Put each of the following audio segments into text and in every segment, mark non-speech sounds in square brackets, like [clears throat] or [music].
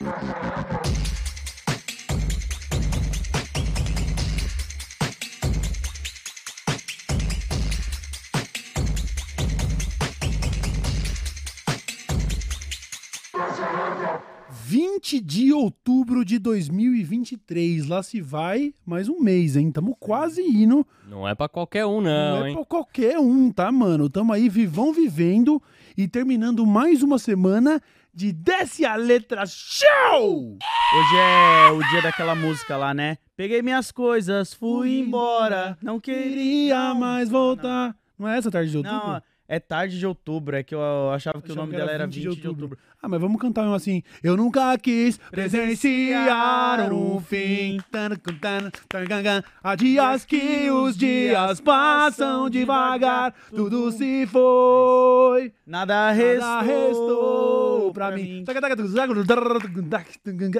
20 de outubro de 2023. Lá se vai mais um mês, hein? Tamo quase indo. Não é pra qualquer um, não, Não é hein? pra qualquer um, tá, mano? Tamo aí vivão vivendo e terminando mais uma semana de Desce a Letra Show! Hoje é o dia daquela música lá, né? Peguei minhas coisas, fui embora. Não queria mais voltar. Não é essa tarde de outubro? Não, é tarde de outubro. É que eu achava que o Achava nome que era dela era 20 20 de de outubro. Ah, mas vamos cantar mesmo assim. Eu nunca quis presenciar um fim. Há dias que os dias passam devagar, tudo se foi. Nada restou, Nada restou pra mim.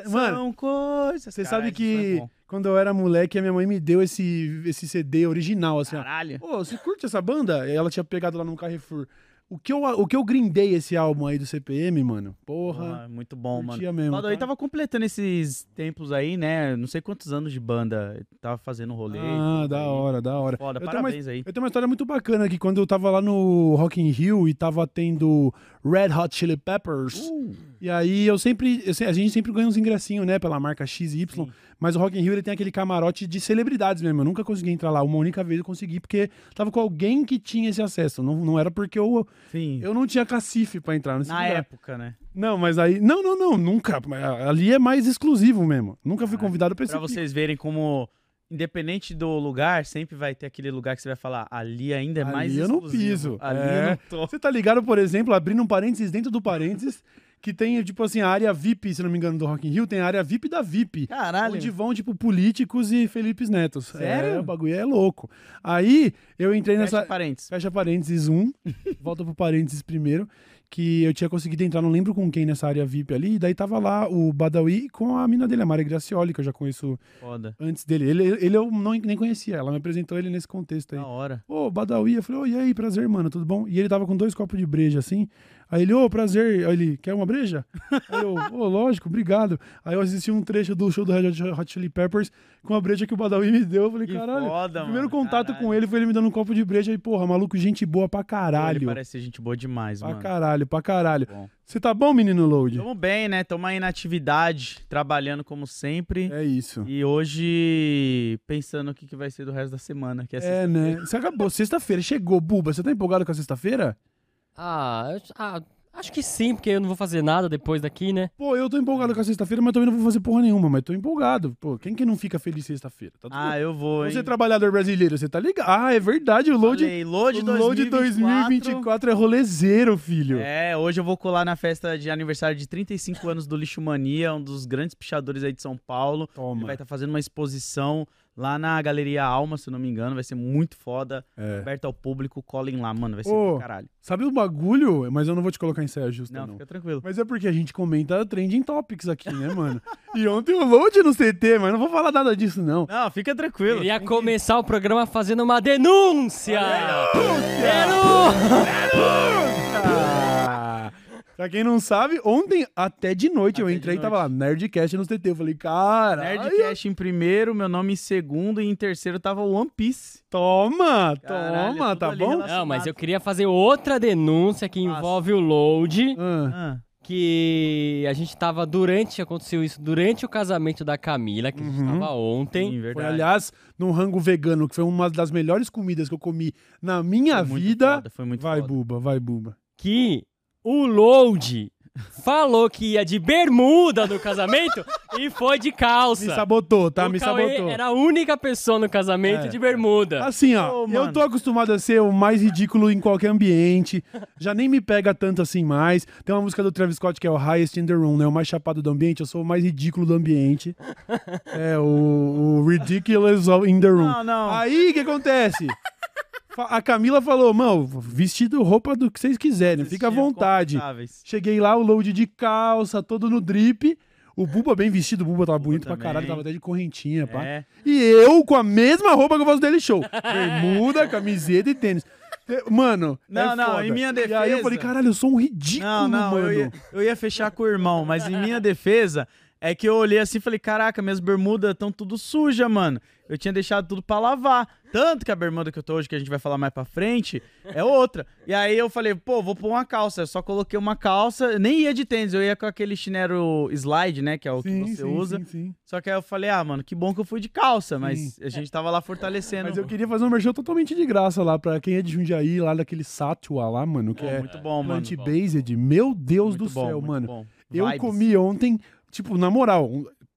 Mano, São coisas. você sabe que é. Quando eu era moleque, a minha mãe me deu esse, esse CD original, assim, ó. Caralho. Pô, você curte essa banda? E ela tinha pegado lá no Carrefour. O que, eu, o que eu grindei esse álbum aí do CPM, mano? Porra. Ah, muito bom, mano. mesmo. Badawi tá? tava completando esses tempos aí, né? Não sei quantos anos de banda. Tava fazendo rolê. Ah, da aí. hora, da hora. Foda, Eu tenho, uma, parabéns aí. eu tenho uma história muito bacana que quando eu tava lá no Rock in Rio e tava tendo Red Hot Chili Peppers, Uh, e aí eu sempre, eu a gente sempre ganha uns ingressinhos, né, pela marca XY, Sim. mas o Rock in Rio ele tem aquele camarote de celebridades mesmo, eu nunca consegui entrar lá, uma única vez eu consegui porque tava com alguém que tinha esse acesso, não, não era porque eu, sim. eu não tinha cacife pra entrar nesse Na lugar. época, né? Não, mas aí, não, não, não, nunca, ali é mais exclusivo mesmo, nunca fui Ah, convidado pra esse Pra vocês verem como, independente do lugar, sempre vai ter aquele lugar que você vai falar, ali ainda é Ali mais eu não exclusivo. piso. Ali É. eu não tô. Você tá ligado, por exemplo, abrindo um parênteses dentro do parênteses, [laughs] que tem, tipo assim, a área VIP, se não me engano, do Rock in Rio, tem a área VIP da VIP. Caralho. Onde vão, tipo, políticos e Felipes Netos. Sério? É, o bagulho é louco. Aí, eu entrei Fecha nessa... parênteses. Fecha parênteses um, [laughs] volta pro parênteses primeiro, que eu tinha conseguido entrar, não lembro com quem nessa área VIP ali, e daí tava lá o Badawi com a mina dele, a Mari Gracioli, que eu já conheço Foda. antes dele. Ele, ele eu não, nem conhecia, ela me apresentou ele nesse contexto aí. Da hora. Ô, Badawi, eu falei, ô, e aí, prazer, mano, tudo bom? E ele tava com dois copos de breja, assim. Aí ele, ô, prazer. Aí ele, quer uma breja? aí eu, ô, lógico, obrigado. Aí eu assisti um trecho do show do Red Hot Chili Peppers com a breja que o Badawi me deu. Eu falei, Que caralho. foda, primeiro mano, contato caralho. com ele foi ele me dando um copo de breja. E, porra, maluco, gente boa pra Pô, Ele caralho. parece ser gente boa demais, Pra mano. caralho, pra caralho. Bom. Você tá bom, menino Load? Tamo bem, né? Tamo aí na atividade, trabalhando como sempre. É isso. E hoje, pensando o que, que vai ser do resto da semana. Que é, É, né? Você acabou. Sexta-feira, chegou, Buba. Você tá empolgado com a sexta-feira? Ah, eu- ah, acho que sim, porque eu não vou fazer nada depois daqui, né? Pô, eu tô empolgado com a sexta-feira, mas também não vou fazer porra nenhuma, mas tô empolgado. Pô, quem que não fica feliz sexta-feira? Tá tudo Ah, eu vou, hein? Você é trabalhador brasileiro, você tá ligado? Ah, é verdade, o load, Falei, load o load 2024. 2024 é rolezeiro, filho. É, hoje eu vou colar na festa de aniversário de 35 anos do Lixo Mania, um dos grandes pichadores aí de São Paulo. Ele Toma. vai estar fazendo uma exposição lá na Galeria Alma, se eu não me engano. Vai ser muito foda. É. Aberto ao público, colhem lá, mano. Vai ser Ô, do caralho. Sabe o bagulho? Mas eu não vou te colocar em saia justa, Não, não. fica tranquilo. Mas é porque a gente comenta trending topics aqui, né, mano? [laughs] e ontem o load no CT, mas não vou falar nada disso, não. Não, fica tranquilo. Queria Tem que- começar o programa fazendo uma denúncia! Denúncia! Ah, pra quem não sabe, ontem, até de noite, eu Até de entrei e tava lá. Nerdcast no CT. Eu falei, cara. Nerdcast em primeiro, meu nome em segundo e em terceiro tava One Piece. Toma, Caralho, toma, é tá bom? Não, mas eu queria fazer outra denúncia que Nossa. envolve o load. Ah, Ah, Que a gente tava durante, aconteceu isso durante o casamento da Camila, que a gente Uhum. tava ontem. sim, Foi, verdade. aliás, num rango vegano, que foi uma das melhores comidas que eu comi na minha Foi muito vida. foda, foi muito vai, foda. Buba, vai, Buba. que o Load falou que ia de bermuda no casamento [laughs] e foi de calça. Me sabotou, tá? o Me Cauê sabotou. era a única pessoa no casamento É. de bermuda. Assim, ó, Ô, eu tô acostumado a ser o mais ridículo em qualquer ambiente. Já nem me pega tanto assim mais. Tem uma música do Travis Scott que é o Highest in the Room, né? O mais chapado do ambiente. Eu sou o mais ridículo do ambiente. [laughs] É o, o Ridiculous in the Room. Não, não. Aí, o que acontece? A Camila falou, mano, vestido, roupa do que vocês quiserem, fica à vontade. Cheguei lá, o load de calça, todo no drip. O Buba bem vestido, o Buba tava bonito pra caralho, tava até de correntinha, pá. É. E eu com a mesma roupa que eu faço dele show. Bermuda, camiseta e tênis. Mano, Não, é não, foda. em minha E aí eu defesa- falei, caralho, eu sou um ridículo, Não, não, mano. eu ia, eu ia fechar com o irmão, mas em minha defesa é que eu olhei assim e falei, caraca, minhas bermudas estão tudo suja, mano. Eu tinha deixado tudo pra lavar. Tanto que a bermuda que eu tô hoje, que a gente vai falar mais pra frente, é outra. E aí eu falei, pô, vou pôr uma calça. Eu só coloquei uma calça, nem ia de tênis, eu ia com aquele chinelo slide, né, que é o Sim, que você sim, usa. sim, sim. Só que aí eu falei, ah, mano, que bom que eu fui de calça, mas a gente tava lá fortalecendo. Mas eu queria fazer um merchan totalmente de graça lá, pra quem é de Jundiaí, lá daquele Satua lá, mano, que é muito bom, mano. plant-based. Meu Deus Muito do bom, céu, mano. bom. Eu Vibes. comi ontem, tipo, na moral,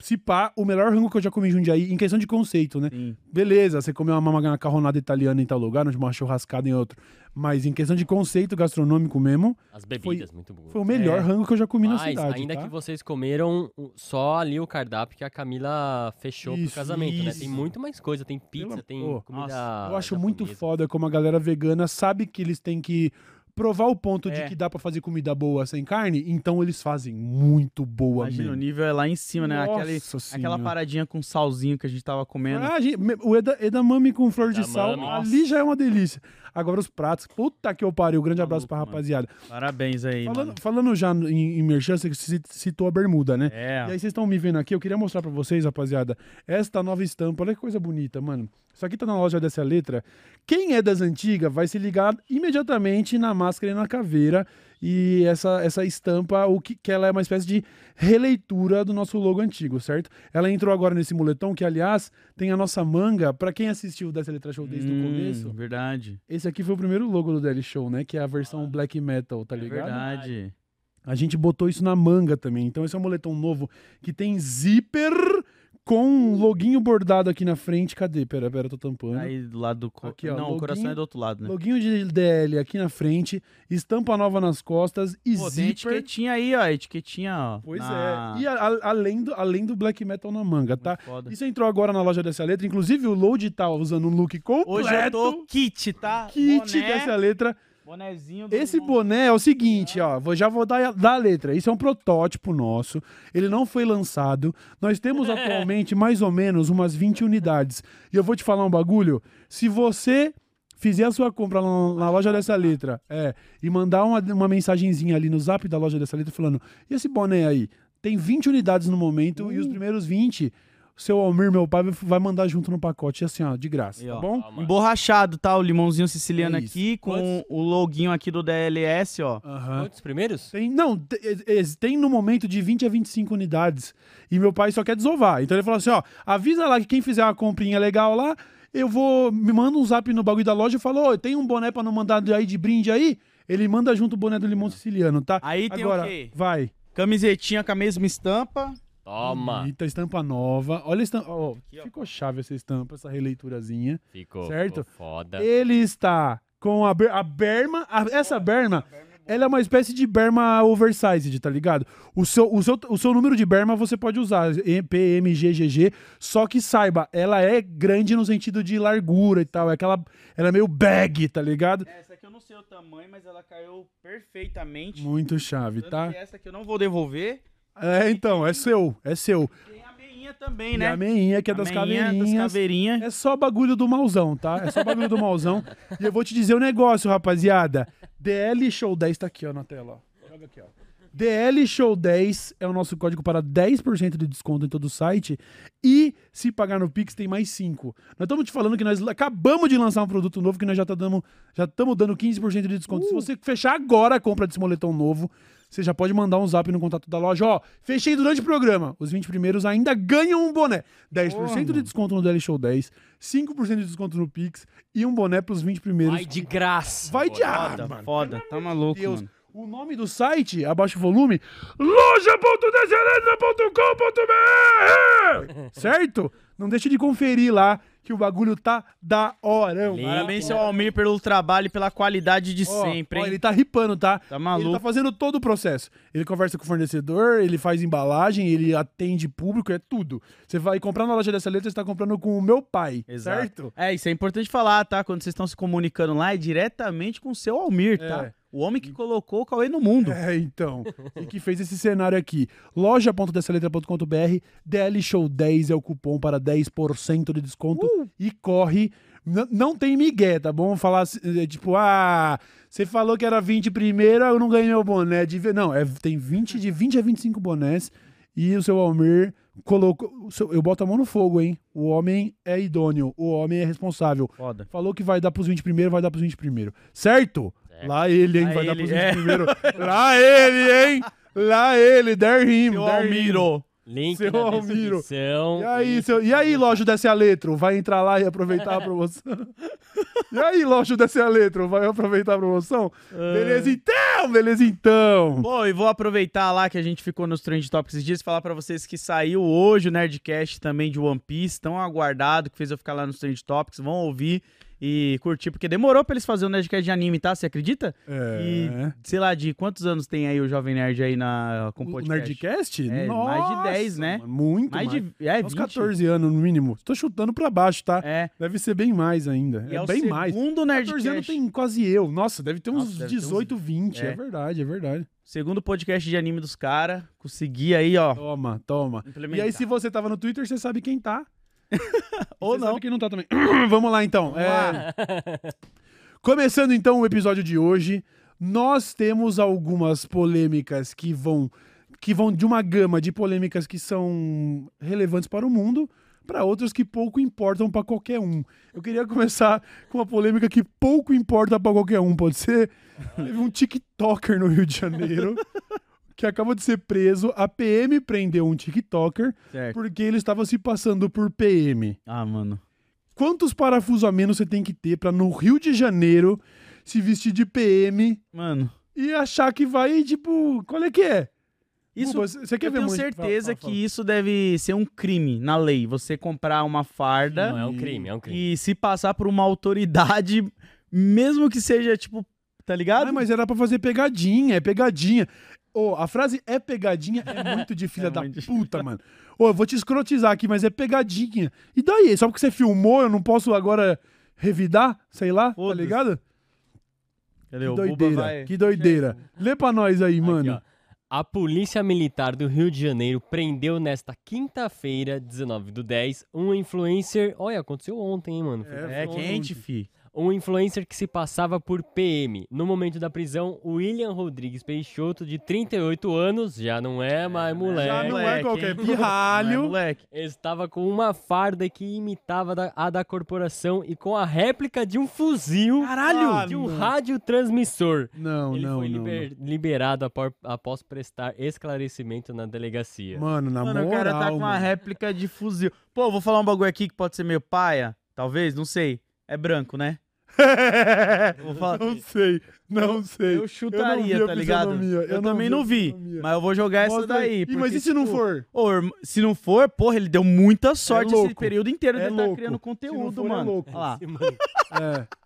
se pá, o melhor rango que eu já comi em Jundiaí, em questão de conceito, né? Sim. Beleza, você comeu uma macarronada italiana em tal lugar, uma churrascada em outro. Mas em questão de conceito gastronômico mesmo, As bebidas, muito boas. foi o melhor É. rango que eu já comi na Mas cidade. ainda tá? que vocês comeram só ali o cardápio que a Camila fechou Isso, pro casamento, né? isso. Tem muito mais coisa, tem pizza, Pelo- tem Pô, comida nossa, Eu acho muito foda como a galera vegana sabe que eles têm que provar o ponto de É. que dá pra fazer comida boa sem carne, então eles fazem muito boa Imagina, o mesmo. nível é lá em cima, né? Aquele, Nossa aquela paradinha com salzinho que a gente tava comendo. Ah, gente, o eda- edamame com flor de sal, Edamame. ali já é uma delícia. Agora os pratos, puta que eu pariu. Grande abraço pra mano. rapaziada. Parabéns aí, Falando, mano. falando já em, em merchan, você ci- citou a bermuda, né? É. E aí vocês estão me vendo aqui, eu queria mostrar pra vocês, rapaziada, esta nova estampa. Olha que coisa bonita, mano. Isso aqui tá na loja dessa letra. Quem é das antigas vai se ligar imediatamente na máscara e na caveira. E essa, essa estampa, o que, que ela é uma espécie de releitura do nosso logo antigo, certo? Ela entrou agora nesse moletom, que aliás tem a nossa manga. Pra quem assistiu dessa letra show desde o Hum, começo, Verdade. esse aqui foi o primeiro logo do Daily Show, né? Que é a versão black metal, tá É ligado? verdade. A gente botou isso na manga também. Então esse é um moletom novo que tem zíper com um loguinho bordado aqui na frente. Cadê? Pera, pera, tô tampando. Aí do lado do co... Aqui, ó, Não, o coração é do outro lado, né? Loguinho de DL aqui na frente, estampa nova nas costas e Pô, tem zíper. etiquetinha aí, ó. Etiquetinha, ó. Pois na- é. E a- a- além, do, além do black metal na manga, tá? Isso entrou agora na loja dessa letra. Inclusive o Load tá usando um look completo. Hoje eu tô kit, tá? kit Boné, dessa letra. Do Esse boné é o seguinte, ó, vou, já vou dar, dar a letra. Isso é um protótipo nosso, ele não foi lançado. Nós temos [laughs] atualmente mais ou menos umas 20 unidades. E eu vou te falar um bagulho. Se você fizer a sua compra na, na loja dessa letra, é, e mandar uma, uma mensagenzinha ali no zap da loja dessa letra falando: e esse boné aí? Tem 20 unidades no momento e os primeiros 20, o seu Almir, meu pai, vai- mandar junto no pacote, assim, ó, de graça, tá bom? Calma. Emborrachado, tá? O limãozinho siciliano É aqui, com Quantos? o loguinho aqui do DLS, ó. Aham. Quantos primeiros? Tem, não, te- tem no momento de 20 a 25 unidades. E meu pai só quer desovar. Então ele falou assim: ó, avisa lá que quem fizer uma comprinha legal lá, eu vou. Me manda um zap no bagulho da loja e fala: ô, tem um boné pra não mandar aí de brinde aí? Ele manda junto o boné do limão siciliano, tá? Aí tem Agora, o quê? vai. Camisetinha com a mesma estampa. Toma! Eita, estampa nova. Olha a estampa. ó, Aqui, ó. ficou chave essa estampa, essa releiturazinha. Ficou, Certo? ficou foda. Ele está com a, ber- a berma. a- essa berma, ela é uma espécie de berma oversized, tá ligado? O seu, o, seu, o seu número de berma você pode usar, P, M, G, G, G. Só que saiba, ela é grande no sentido de largura e tal. É aquela, ela é meio bag, tá ligado? Essa aqui eu não sei o tamanho, mas ela caiu perfeitamente. Muito chave, Tanto tá? que essa aqui eu não vou devolver. É, então, é seu, é seu. Tem a meinha também, E né? a meinha, que é A das caveirinhas. das caveirinhas. É só bagulho do mauzão, tá? É só bagulho do mauzão. [laughs] E eu vou te dizer um negócio, rapaziada. DL Show 10 tá aqui, ó, na tela, ó. Joga aqui, ó. DL Show 10 é o nosso código para 10% de desconto em todo o site. E se pagar no Pix, tem mais 5. Nós estamos te falando que nós acabamos de lançar um produto novo que nós já tá dando, já estamos dando 15% de desconto. Se você fechar agora a compra desse moletom novo, você já pode mandar um zap no contato da loja. Ó, fechei durante o programa. Os 20 primeiros ainda ganham um boné. 10% de desconto no DL Show 10, 5% de desconto no Pix e um boné pros 20 primeiros. Vai de graça. Vai de ar, Foda, mano. foda. Tá maluco, Deus. mano. O nome do site, abaixa o volume, loja.deseleza.com.br [laughs] Certo? Não deixe de conferir lá que o bagulho tá da hora. Parabéns, seu Almir, pelo trabalho e pela qualidade de sempre, hein? ele tá ripando, tá? Tá Ele maluco. tá fazendo todo o processo. Ele conversa com o fornecedor, ele faz embalagem, ele atende público, é tudo. Você vai comprar na loja dessa letra, você tá comprando com o meu pai, Exato. certo? É, isso é importante falar, tá? Quando vocês estão se comunicando lá, é diretamente com o seu Almir, tá? É. O homem que colocou o Cauê no mundo. É, então. [laughs] e que fez esse cenário aqui. Loja.dessaletra.com.br, DL Show 10 é o cupom para 10% de desconto. E corre, N- não tem migué, tá bom? Falar é, tipo, ah, você falou que era 20 primeiro, eu não ganhei meu boné. De... Não, é, tem 20, de 20 a 25 bonés. E o seu Almir colocou. Eu boto a mão no fogo, hein? O homem é idôneo, o homem é responsável. Foda. Falou que vai dar pros 20 primeiro, vai dar pros 20 primeiro. Certo? Certo. Lá ele, hein? Lá vai dar ele, pros 20 é. primeiro. Lá ele, hein? Lá ele, der him, der him. Link Seu na Almiro. descrição. E aí, seu... e aí, loja desce a letra? Vai entrar lá e aproveitar [laughs] a promoção? e aí, loja desce a letra? Vai aproveitar a promoção? Beleza então, beleza então. Pô, e vou aproveitar lá que a gente ficou nos Trend Topics esses dias e falar pra vocês que saiu hoje o Nerdcast também de One Piece, tão aguardado, que fez eu ficar lá nos Trend Topics, vão ouvir e curtir, porque demorou pra eles fazerem o Nerdcast de anime, tá? Você acredita? É. E, sei lá, de quantos anos tem aí o Jovem Nerd aí na, com O podcast? Nerdcast? É, mais de 10, né? muito Mais mais. de... É, Uns 20. 14 anos no mínimo. Tô chutando pra baixo, tá? É. Deve ser bem mais ainda. E é, é o bem mais. segundo 14 anos Nerdcast. tem quase eu. Nossa, deve ter uns Nossa, deve ter uns- 18, 20. É. É. verdade, é verdade. Segundo podcast de anime dos caras. Consegui aí, ó. Toma, toma. E aí, se você tava no Twitter, você sabe quem tá. [laughs] Ou não. quem não tá também. [clears throat] Vamos lá, então. Vamos É, lá. Começando então o episódio de hoje, nós temos algumas polêmicas que vão que vão de uma gama de polêmicas que são relevantes para o mundo para outras que pouco importam para qualquer um. Eu queria começar com uma polêmica que pouco importa para qualquer um, pode ser? [laughs] Teve um TikToker no Rio de Janeiro que acaba de ser preso. A PM prendeu um TikToker Certo. porque ele estava se passando por PM. Ah, mano. Quantos parafusos a menos você tem que ter pra no Rio de Janeiro se vestir de PM Mano. e achar que vai, tipo, qual é que é? Isso, Buba, você quer eu ver tenho muito? certeza Fala, fala, que isso deve ser um crime na lei. Você comprar uma farda Não, é um crime, é um crime. e se passar por uma autoridade, mesmo que seja, tipo, tá ligado? Ah, mas era pra fazer pegadinha, é pegadinha. Ô, a frase é pegadinha é muito de [laughs] filha É da puta, mano. Ô, eu vou te escrotizar aqui, mas é pegadinha. E daí? Só porque você filmou, eu não posso agora revidar? Sei lá, tá ligado? Cadê? Que doideira, vai... que doideira. Lê pra nós aí, Aqui, mano. ó. A Polícia Militar do Rio de Janeiro prendeu nesta quinta-feira, 19 do 10, um influencer. Olha, aconteceu ontem, hein, mano? É ontem. quente, fi. Um influencer que se passava por PM. No momento da prisão, William Rodrigues Peixoto, de 38 anos, já não é mais moleque. Já não é qualquer hein? [laughs] pirralho. Não é, moleque. Estava com uma farda que imitava a da corporação e com a réplica de um fuzil Caralho! de um não. radiotransmissor. Não, Ele não, foi não, liber- liberado apor- após prestar esclarecimento na delegacia. não. Mano, na Mano, moral, o cara tá com uma réplica de fuzil. Pô, vou falar um bagulho aqui que pode ser meio paia. Talvez, não sei. É branco, né? [laughs] Vou falar- não sei, não sei. Eu chutaria, Eu não tá ligado? Eu, eu não também vi não vi. Mas eu vou jogar essa Mostra aí. daí. Porque, mas e se não tipo, for? Se não for, porra, ele deu muita sorte esse louco. período inteiro de É ele tá criando conteúdo, for, é mano. louco. Olha lá. Esse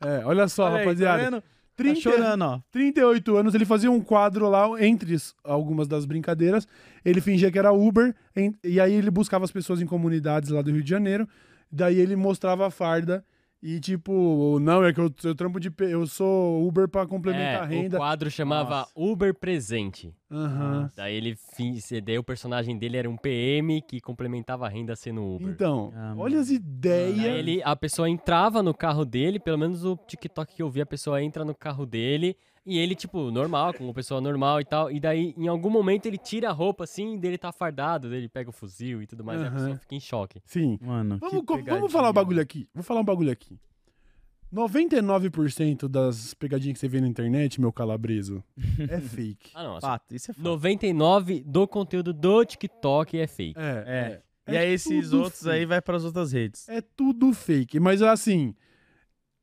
É, é, olha só, Olha aí, rapaziada. Tá vendo? 30, Tá chorando, ó. 38 anos, ele fazia um quadro lá, entre algumas das brincadeiras. Ele fingia que era Uber, em- e aí ele buscava as pessoas em comunidades lá do Rio de Janeiro. Daí ele mostrava a farda. E tipo, não, é que eu, eu trampo de. Eu sou Uber pra complementar a É, renda. o quadro chamava Nossa. Uber Presente. Aham. Daí ele daí o personagem dele era um PM que complementava a renda sendo Uber. Então, Ah, olha as ideias. Daí ele, a pessoa entrava no carro dele, pelo menos o TikTok que eu vi, a pessoa entra no carro dele e ele, tipo, normal, como pessoa normal e tal. E daí, em algum momento, ele tira a roupa assim, dele tá fardado, dele pega o fuzil e tudo mais, e a pessoa fica em choque. Sim. Mano, Vamos, que co- vamos falar um bagulho aqui. Vou falar um bagulho aqui. 99% das pegadinhas que você vê na internet, meu calabreso, [laughs] é fake. Ah, não. assim, Fato, isso é fato. 99 do conteúdo do TikTok é fake. É, É. E aí esses tudo outros aí fake. vai pras outras redes. É tudo fake. Mas assim,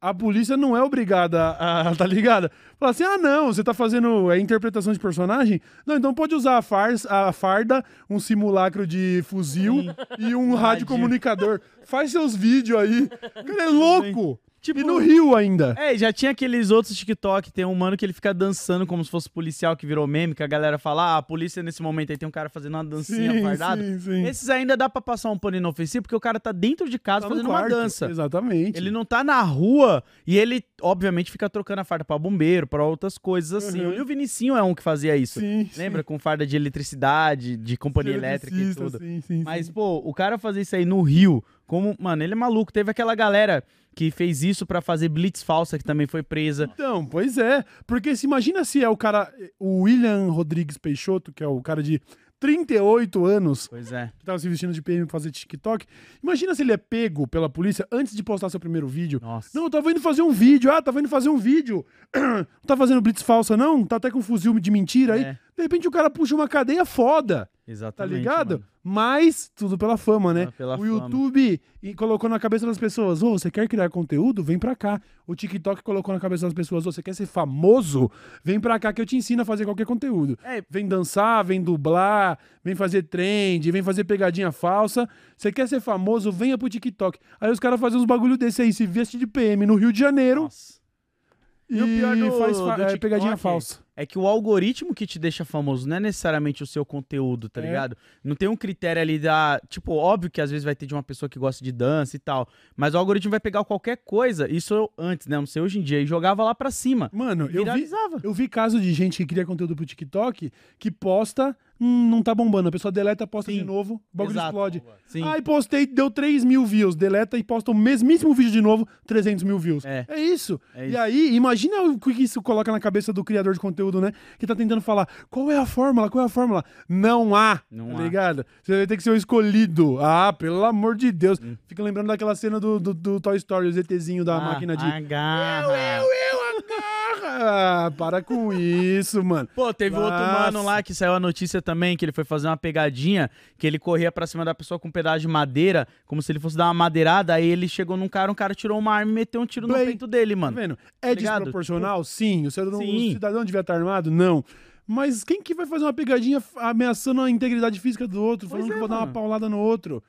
a polícia não é obrigada a, tá ligado? Falar assim, ah não, você tá fazendo é, interpretação de personagem? Não, então pode usar a, farsa, a farda, um simulacro de fuzil e um radiocomunicador. Faz seus vídeos aí. [laughs] Cara, é louco. Tipo, E no Rio ainda. É, já tinha aqueles outros TikTok, tem um mano que ele fica dançando como se fosse policial que virou meme, que a galera fala, ah, a polícia nesse momento aí tem um cara fazendo uma dancinha sim, sim. Esses ainda dá pra passar um pano inofensivo, porque o cara tá dentro de casa Tá fazendo uma quarto. dança. Exatamente. Ele não tá na rua e ele, obviamente, fica trocando a farda pra bombeiro, pra outras coisas assim. Uhum. E o Vinicinho é um que fazia isso. Sim, Lembra? Com farda de eletricidade, de companhia elétrica e tudo. Sim, sim, Mas, sim. pô, o cara fazer isso aí no Rio, como, mano, ele é maluco. Teve aquela galera que fez isso pra fazer blitz falsa, que também foi presa. Então, pois é. Porque se imagina se é o cara, o William Rodrigues Peixoto, que é o cara de 38 anos, Pois é. que tava se vestindo de PM pra fazer TikTok. Imagina se ele é pego pela polícia antes de postar seu primeiro vídeo. Nossa. Não, eu tava indo fazer um vídeo. Ah, tava indo fazer um vídeo. [clears throat] Não tá fazendo blitz falsa, não? Tá até com fuzil de mentira aí. É. De repente o cara puxa uma cadeia foda, tá Exatamente. ligado? mano. Mas tudo pela fama, né? Ah, pela o fama. YouTube e colocou na cabeça das pessoas: Ô, você quer criar conteúdo? Vem pra cá. O TikTok colocou na cabeça das pessoas: Ô, você quer ser famoso? Vem pra cá que eu te ensino a fazer qualquer conteúdo. É. Vem dançar, vem dublar, vem fazer trend, vem fazer pegadinha falsa. Você quer ser famoso? Venha pro TikTok. Aí os caras fazem uns bagulho desse aí, se veste de PM no Rio de Janeiro Nossa. e, E o pior do- faz fa- do é, TikTok pegadinha falsa. É que o algoritmo que te deixa famoso não é necessariamente o seu conteúdo, tá É. ligado? Não tem um critério ali da. Tipo, óbvio que às vezes vai ter de uma pessoa que gosta de dança e tal. Mas o algoritmo vai pegar qualquer coisa. Isso eu, antes, né? Não sei hoje em dia. E jogava lá pra cima. Mano, eu vi, eu vi caso de gente que cria conteúdo pro TikTok que posta, hum, não tá bombando. A pessoa deleta, posta Sim. de novo, o bagulho Exato. explode. Sim. Aí postei, deu 3 mil views, deleta e posta o mesmíssimo vídeo de novo, 300 mil views. É. isso. É E isso. aí, imagina o que isso coloca na cabeça do criador de conteúdo, né? Que tá tentando falar, qual é a fórmula, qual é a fórmula? Não há, Não tá há. ligado? Você vai ter que ser o escolhido. Ah, pelo amor de Deus. Hum. Fica lembrando daquela cena do, do, do Toy Story, o ZTzinho da Ah, máquina de... Agarra. Eu, eu, agarra! Ah, para com isso, mano. Pô, teve outro mano lá que saiu a notícia também, que ele foi fazer uma pegadinha, que ele corria pra cima da pessoa com um pedaço de madeira, como se ele fosse dar uma madeirada, aí ele chegou num cara, um cara tirou uma arma e meteu um tiro no Play. peito dele, Tá mano. vendo? É ligado? desproporcional? Sim. O cidadão, o Sim. cidadão devia estar armado? Não. Mas quem que vai fazer uma pegadinha ameaçando a integridade física do outro, Pois falando é, que vou dar uma mano. paulada no outro?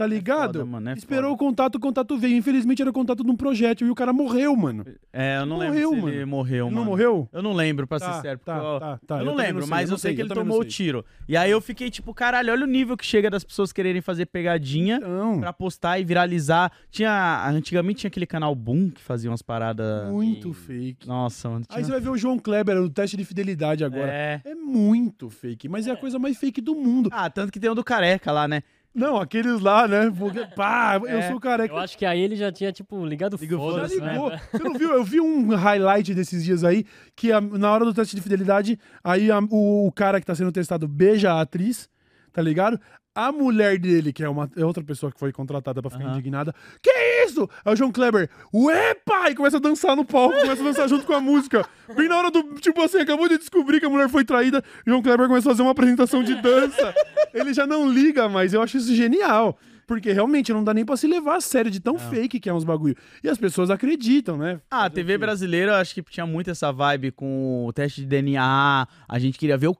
Tá ligado? foda, mano, é Esperou foda. o contato, o contato veio. Infelizmente era o contato de um projétil e o cara morreu, mano. É, eu não Morreu, lembro se ele mano. morreu, Ele mano. não morreu? Eu não lembro, pra Tá, ser sério. tá, eu- tá, tá. eu Eu não lembro, não sei, mas eu sei sei, que ele tomou o tiro. E aí eu fiquei tipo, caralho, olha o nível que chega das pessoas quererem fazer pegadinha Então, pra postar e viralizar. Tinha. Antigamente tinha aquele canal Boom que fazia umas paradas. muito fake. Nossa, mano. Aí tinha- você vai ver o João Kleber, o teste de fidelidade agora. É. É muito fake, mas é a coisa mais fake do mundo. Ah, tanto que tem o do careca lá, né? Não, aqueles lá, né? Porque, pá, eu É. sou careca. Eu acho que aí ele já tinha, tipo, ligado Liga o Já foda-se, foda-se, né? ligou. Você não viu? Eu vi um highlight desses dias aí, que a- na hora do teste de fidelidade, aí a- o, o cara que tá sendo testado beija a atriz, tá ligado? A mulher dele, que é, uma, é outra pessoa que foi contratada pra ficar Aham. indignada, que isso? Aí o João Kleber, ué, pai! Começa a dançar no palco, começa a dançar junto com a música. Bem na hora do, tipo assim, acabou de descobrir que a mulher foi traída, o João Kleber começa a fazer uma apresentação de dança. Ele já não liga, mas eu acho isso genial. Porque realmente não dá nem pra se levar a sério de tão fake que é uns bagulho. E as pessoas acreditam, né? Ah, a TV brasileira, eu acho que tinha muito essa vibe com o teste de DNA. A gente queria ver o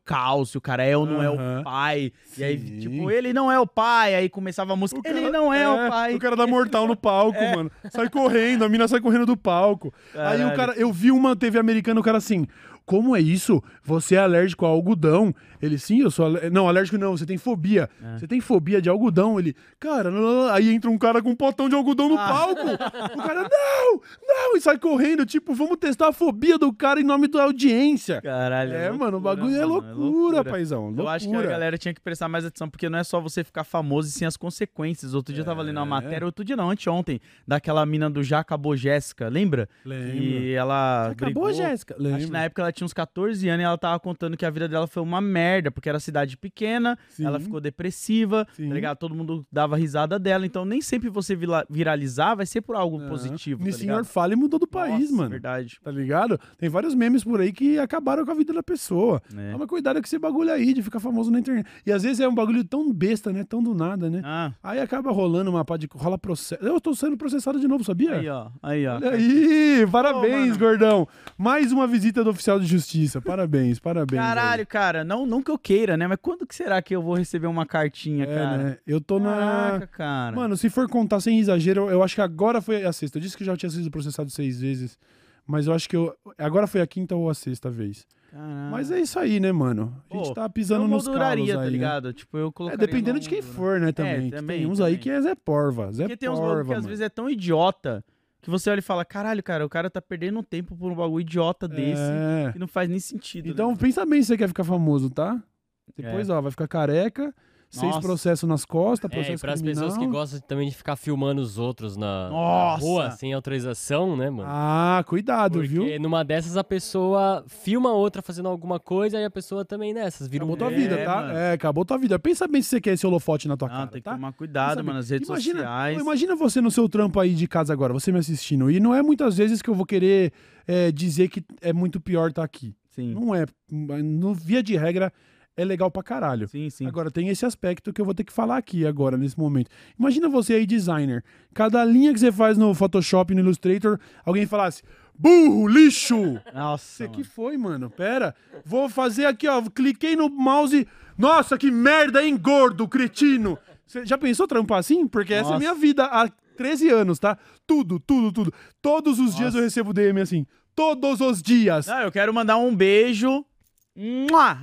se o cara é ou não é Aham. o pai. E aí, Sim. tipo, ele não é o pai. Aí começava a música, cara- ele não é, o pai. O cara dá mortal no [laughs] palco, mano. Sai correndo, a mina sai correndo do palco. Aí o Caralho. cara, eu vi uma TV americana, o cara assim. Como é isso? Você é alérgico a algodão? Ele, sim, eu sou. alé- Não, alérgico não, você tem fobia. É. Você tem fobia de algodão? Ele, cara, não, não, não. aí entra um cara com um potão de algodão no Ah. palco. O cara, não, não, e sai correndo. Tipo, vamos testar a fobia do cara em nome da audiência. Caralho. É, mano, o loucura, bagulho é mano, loucura, paizão. Loucura. Eu acho que a galera tinha que prestar mais atenção, porque não é só você ficar famoso e sim as consequências. Outro dia eu tava lendo uma É. matéria, outro dia não, anteontem, daquela mina do Já Acabou Jéssica, lembra? Lembro. E ela Acabou, brigou. Jéssica? Acho que na época ela tinha uns 14 anos e ela tava contando que a vida dela foi uma merda, porque era cidade pequena, Sim. ela ficou depressiva, Sim. tá ligado? Todo mundo dava risada dela, então nem sempre você viralizar vai ser por algo Aham. positivo, tá senhor ligado? fale mudou do país, Nossa, mano. verdade. Tá ligado? Tem vários memes por aí que acabaram com a vida da pessoa. É. Toma cuidado com esse bagulho aí de ficar famoso na internet. E às vezes é um bagulho tão besta, né? Tão do nada, né? Ah, Aí acaba rolando uma pá de. rola processo. Eu tô sendo processado de novo, sabia? aí ó, aí ó. Aí, parabéns, mano. gordão. Mais uma visita do oficial de justiça. Parabéns, parabéns. Caralho, aí. cara, não, não que eu queira, né? Mas quando que será que eu vou receber uma cartinha, É, cara? né? Eu tô na. Caraca, cara. Mano, se for contar sem exagero, eu, eu acho que agora foi a sexta. Eu disse que já tinha sido processado seis vezes. Mas eu acho que eu. Agora foi a quinta ou a sexta vez. Mas é isso aí, né, mano? A gente Pô, tá pisando nos calos molduraria, aí, tá né? ligado? Tipo, eu É, colocaria dependendo uma de quem for, né, também. Que também, tem uns aí também. que é Zé Porva. Zé Porque tem uns Porva, que às mano. vezes é tão idiota que você olha e fala, caralho, cara, o cara tá perdendo tempo por um bagulho idiota desse É. que não faz nem sentido. Então né? pensa bem se você quer ficar famoso, tá? Depois, ó, vai ficar careca, seis processos nas costas, É, e processo pras criminal. pessoas que gostam também de ficar filmando os outros na, na rua sem autorização, né, mano? Ah, cuidado, Porque viu? numa dessas a pessoa filma outra fazendo alguma coisa e a pessoa também nessas, vira Acabou um... tua É, vida, tá? mano. É, acabou tua vida. Pensa bem se você quer esse holofote na tua Não, cara, tem que tá? tomar cuidado, mano, nas redes imagina, sociais. imagina você no seu trampo aí de casa agora, você me assistindo. E não é muitas vezes que eu vou querer é, dizer que é muito pior estar aqui. Sim, Não é. No via de regra, é legal pra caralho. sim, sim. Agora tem esse aspecto que eu vou ter que falar aqui agora, nesse momento. Imagina você aí, designer. Cada linha que você faz no Photoshop, no Illustrator, alguém falasse: burro, lixo! [laughs] Nossa, Você que mano. foi, mano? Pera. Vou fazer aqui, ó. Cliquei no mouse. Nossa, que merda, hein, gordo, cretino. Você já pensou trampar assim? Porque essa é a Nossa. minha vida há 13 anos, tá? Tudo, tudo, tudo. Todos os dias Nossa. eu recebo DM assim. Todos os dias. Não, eu quero mandar um beijo.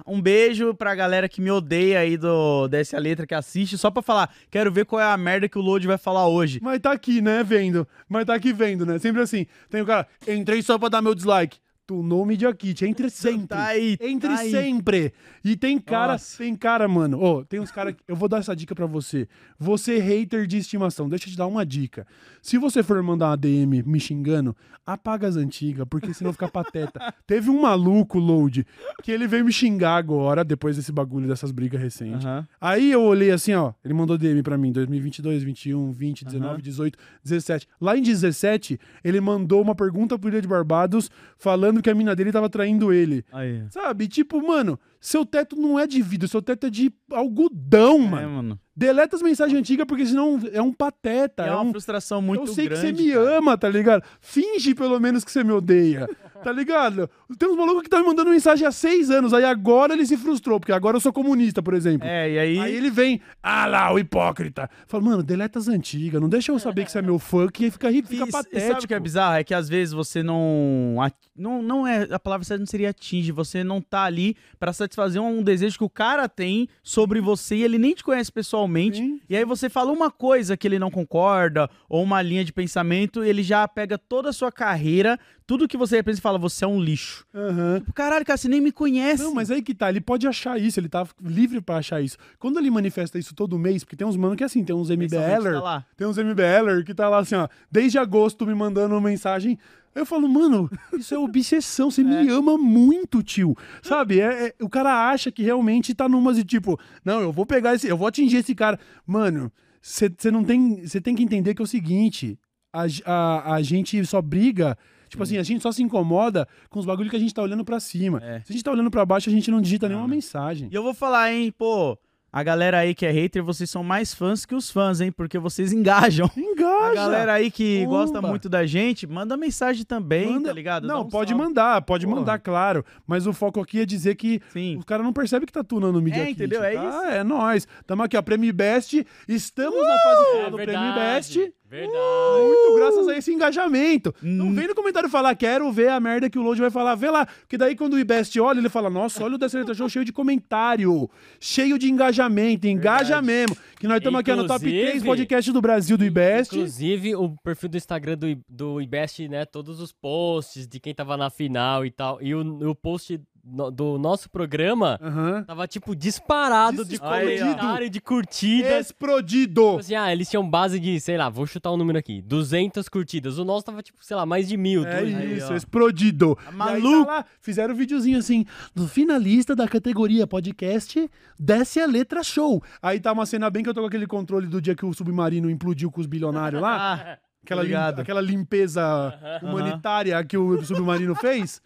Um beijo pra galera que me odeia aí do dessa letra que assiste, só pra falar, quero ver qual é a merda que o Load vai falar hoje. Mas tá aqui, né, vendo. Mas tá aqui vendo, né? Sempre assim. Tem o cara, entrei só pra dar meu dislike. Tu no Media Kit, entre sempre. Tá aí, Entre tá aí. sempre. E tem cara, Nossa. tem cara, mano. Ô, tem uns caras. Eu vou dar essa dica pra você. Você, hater de estimação, deixa eu te dar uma dica. Se você for mandar uma DM me xingando, apaga as antigas, porque senão fica pateta. Teve um maluco, Load, que ele veio me xingar agora, depois desse bagulho, dessas brigas recentes. Aí eu olhei assim, ó. Ele mandou DM pra mim, 2022, 21, 20, 19, Aham. 18, 17. Lá em 17, ele mandou uma pergunta pro Ilha de Barbados falando que a mina dele tava traindo ele. Aí. Sabe? Tipo, mano, seu teto não é de vidro, seu teto é de algodão, É, mano. mano. Deleta as mensagens antigas porque senão é um pateta. É É, uma um. frustração muito eu sei grande. que você me cara. ama, tá ligado? Finge pelo menos que você me odeia, [laughs] tá ligado? Tem uns malucos que tá me mandando mensagem há seis anos, aí agora ele se frustrou, porque agora eu sou comunista, por exemplo. É, e aí. Aí ele vem, ah lá, o hipócrita. Fala, mano, deleta as antigas, não deixa eu saber que você é meu fã, que fica, fica E- e patético. sabe o que é bizarro? É que às vezes você não. Não, não é. A palavra certa não seria atinge. Você não tá ali pra satisfazer um desejo que o cara tem sobre você e ele nem te conhece pessoalmente. Sim. E aí você fala uma coisa que ele não concorda, ou uma linha de pensamento, e ele já pega toda a sua carreira, tudo que você representa e fala, você é um lixo. Aham. Tipo, Caralho, cara, você nem me conhece. Não, mas aí que tá, ele pode achar isso, ele tá livre pra achar isso. Quando ele manifesta isso todo mês, porque tem uns mano que é assim, tem uns MBLer, tá tem uns MBLer que tá lá assim, ó, desde agosto me mandando uma mensagem. Eu falo, mano, isso é obsessão, você [laughs] me ama muito, tio. Sabe? É, é- o cara acha que realmente tá numas de tipo, não, eu vou pegar esse, eu vou atingir esse cara. Mano, você não tem. Você tem que entender que é o seguinte: a, a, a gente só briga. Tipo assim, a gente só se incomoda com os bagulhos que a gente tá olhando pra cima. É. Se a gente tá olhando pra baixo, a gente não digita nenhuma Não. mensagem. E eu vou falar, hein, pô, a galera aí que é hater, vocês são mais fãs que os fãs, hein, porque vocês engajam. Engaja! A galera aí que Opa. gosta muito da gente, manda mensagem também, Manda- tá ligado? Não, um pode salve. mandar, pode Porra. mandar, claro. Mas o foco aqui é dizer que Sim. o cara não percebe que tá tunando o Media É, Kit, entendeu? É tá? isso. É nóis. Tamo aqui, ó, Prêmio Best. Estamos na fase final É do Prêmio Best. Verdade. Muito graças a esse engajamento. Não Hum. vem no comentário falar, quero ver a merda que o Load vai falar. Vê lá. Porque daí quando o IBEST olha, ele fala, nossa, olha o Dessa Letra Show cheio de comentário, cheio de engajamento. Engaja Verdade. mesmo. Que nós estamos aqui no top Inclusive- 3 podcast do Brasil do IBEST. Inclusive, o perfil do Instagram do, do IBEST, né? Todos os posts de quem tava na final e tal. E o, o post no- do nosso programa Aham. tava, tipo, disparado de comentário de curtidas. Explodido. Tipo assim, ah, eles tinham base de, sei lá, vou chutar um número aqui, 200 curtidas. O nosso tava, tipo, sei lá, mais de mil. É dois mil. Aí, isso, ó. explodido. Maluco. Aí tá lá, fizeram um videozinho assim, no finalista da categoria podcast, desce a letra show. Aí tá uma cena bem que eu tô com aquele controle do dia que o submarino implodiu com os bilionários lá. Ah, [laughs] aquela, lim- ligado. aquela limpeza humanitária que o submarino fez.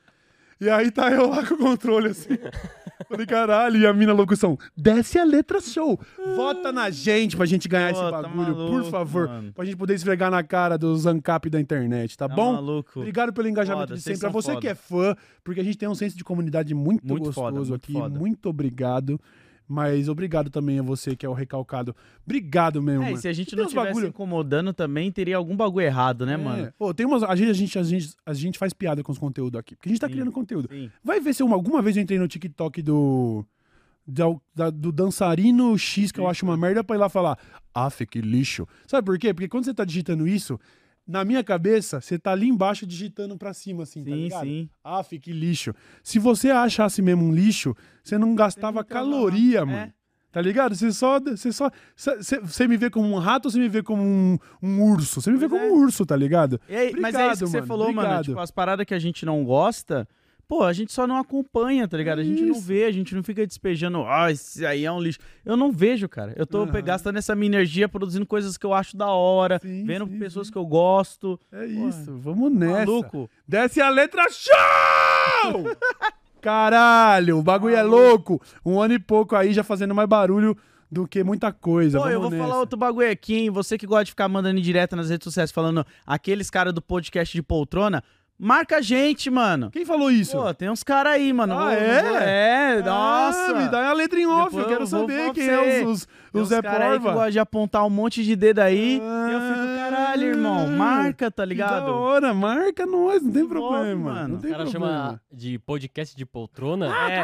E aí tá eu lá com o controle assim. Falei, caralho, e a mina locução, desce a letra show. Vota na gente pra gente ganhar Pô, esse tá bagulho, por maluco, favor. mano. Pra gente poder esfregar na cara dos ANCAP da internet, tá, tá bom? maluco. Obrigado pelo engajamento Foda, de sempre. A são você foda. que é fã, porque a gente tem um senso de comunidade muito, Muito gostoso foda, muito aqui. Muito obrigado. Mas obrigado também a você que é o recalcado. Obrigado mesmo, É, mano. se a gente não estivesse bagulho- incomodando também, teria algum bagulho errado, né, É. mano? Pô, tem umas. A gente, a, gente, a, gente, a gente faz piada com os conteúdos aqui. Porque a gente tá Sim. criando conteúdo. Sim. Vai ver se uma, alguma vez eu entrei no TikTok do. da- da- do dançarino X, que eu acho uma merda, pra ir lá falar. Aff, que lixo. Sabe por quê? Porque quando você tá digitando isso, na minha cabeça, você tá ali embaixo digitando pra cima, assim, tá Sim, ligado? sim. Aff, que lixo. Se você achasse mesmo um lixo, você não gastava Você lá. caloria, É. mano. Tá ligado? Você só. Você só. Você você me vê como um rato ou você me vê como um, um urso? Você me vê Pois como é. um urso, tá ligado? E aí, mas é Obrigado, isso que você mano, falou, mano. obrigado. Tipo, as paradas que a gente não gosta, pô, a gente só não acompanha, tá ligado? A gente não Isso. vê, a gente não fica despejando, ah, esse aí é um lixo. Eu não vejo, cara. Eu tô pe- gastando essa minha energia produzindo coisas que eu acho da hora, Sim, vendo sim, pessoas sim. que eu gosto. É isso. Vamos nessa. Maluco. Desce a letra show! [laughs] Caralho, o bagulho é louco. Um ano e pouco aí já fazendo mais barulho do que muita coisa. Pô, eu vou Vamos falar nessa. outro bagulho aqui, hein? Você que gosta de ficar mandando indireta nas redes sociais falando aqueles caras do podcast de poltrona, marca a gente, mano. Quem falou isso? Pô, tem uns caras aí, mano. Ah, Vou- é? vou- É, nossa. Ah, me dá a letra em off, Depois eu quero eu saber quem é os, os, Tem o Zé cara aí que Porva. gosta de apontar um monte de dedo aí. e eu fico, caralho, irmão, marca, tá Que da ligado? hora, marca nós, não tem problema. mano. Não O tem cara problema. chama de podcast de poltrona. É,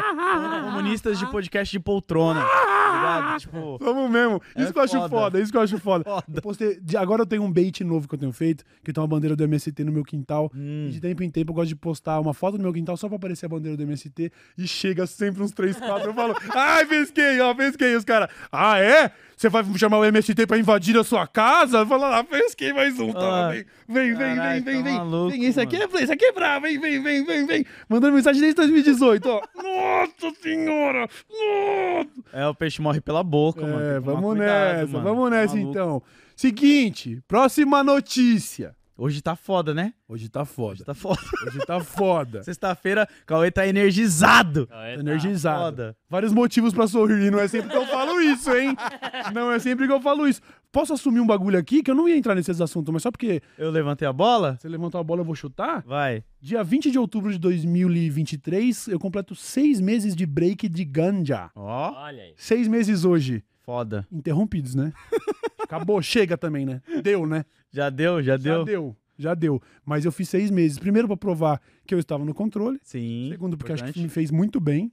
comunistas de podcast de poltrona, tá ligado? Tipo, Vamos mesmo. É Isso que eu acho foda. foda, isso que eu acho foda. foda. Eu postei- de- agora eu tenho um bait novo que eu tenho feito, que tem uma bandeira do MST no meu quintal. Hum. E de tempo em tempo eu gosto de postar uma foto no meu quintal só pra aparecer a bandeira do MST. E chega sempre uns 3, 4. Eu falo, [laughs] ai, pesquei, ó, pesquei. Os caras, ah, é? Você vai chamar o MST pra invadir a sua casa? Fala lá, pesquei mais um. Tá? Ah, Vem, vem, vem, caralho, vem, vem, tá vem. maluco, Vem, esse aqui é, mano. esse aqui é bravo, vem, vem, vem, vem, vem. Mandando mensagem desde 2018, ó. [laughs] Nossa senhora! Nossa! É, o peixe morre pela boca, mano. É, que tomar vamos cuidado, nessa, mano. vamos Tá nessa maluco. então. Seguinte, próxima notícia. Hoje tá foda, né? Hoje tá Hoje foda. tá foda. Hoje tá foda. [laughs] Sexta-feira, Cauê tá energizado. É, Tá tá. energizado. Foda. Vários motivos pra sorrir, não é sempre que [laughs] eu falo isso, hein? [laughs] Não é sempre que eu falo isso. Posso assumir um bagulho aqui que eu não ia entrar nesses assuntos, mas só porque Eu levantei a bola? você levantou a bola eu vou chutar? Vai. Dia 20 de outubro de 2023, eu completo seis meses de break de ganja. Ó, Olha aí. Seis meses hoje. foda. Interrompidos, né? [laughs] Acabou, chega também, né? Deu, né? Já deu, já Já deu. deu, já deu. Mas eu fiz seis meses. Primeiro pra provar que eu estava no controle. Sim. Segundo, porque acho que importante. me fez muito bem.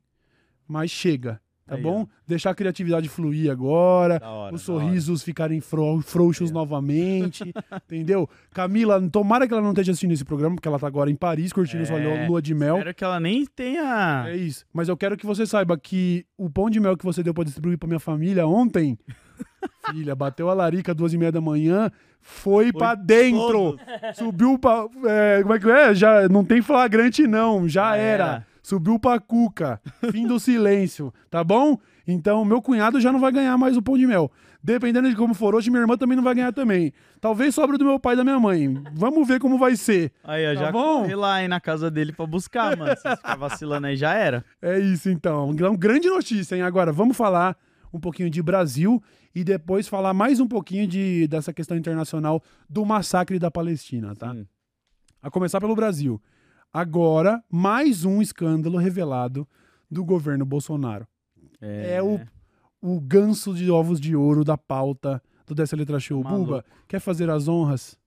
Mas chega, tá Aí, bom? Deixar a criatividade fluir agora. Hora, os sorrisos ficarem fro- frouxos novamente, [laughs] entendeu? Camila, tomara que ela não esteja assistindo esse programa, porque ela tá agora em Paris curtindo sua É, lua de mel. Espero que ela nem tenha. É isso. Mas eu quero que você saiba que o pão de mel que você deu pra distribuir pra minha família ontem, [laughs] filha, bateu a larica duas e meia da manhã, foi, pra dentro. todos. Subiu pra. é, como é que é? Já não tem flagrante, não. Já Já era. era. Subiu pra cuca. Fim do silêncio. Tá bom? Então, meu cunhado já não vai ganhar mais o pão de mel. Dependendo de como for hoje, minha irmã também não vai ganhar também. Talvez sobre do meu pai e da minha mãe. Vamos ver como vai ser. Aí, ó, Tá já bom? corri lá aí na casa dele pra buscar, mano. Se você ficar vacilando aí, já era. É isso, então. Então, grande notícia, hein? Agora, vamos falar um pouquinho de Brasil e depois falar mais um pouquinho de, dessa questão internacional do massacre da Palestina, tá? Sim. A começar pelo Brasil. Agora, mais um escândalo revelado do governo Bolsonaro. É, o, o ganso de ovos de ouro da pauta do Dessa Letra Show. Maluco. Buba, quer fazer as honras?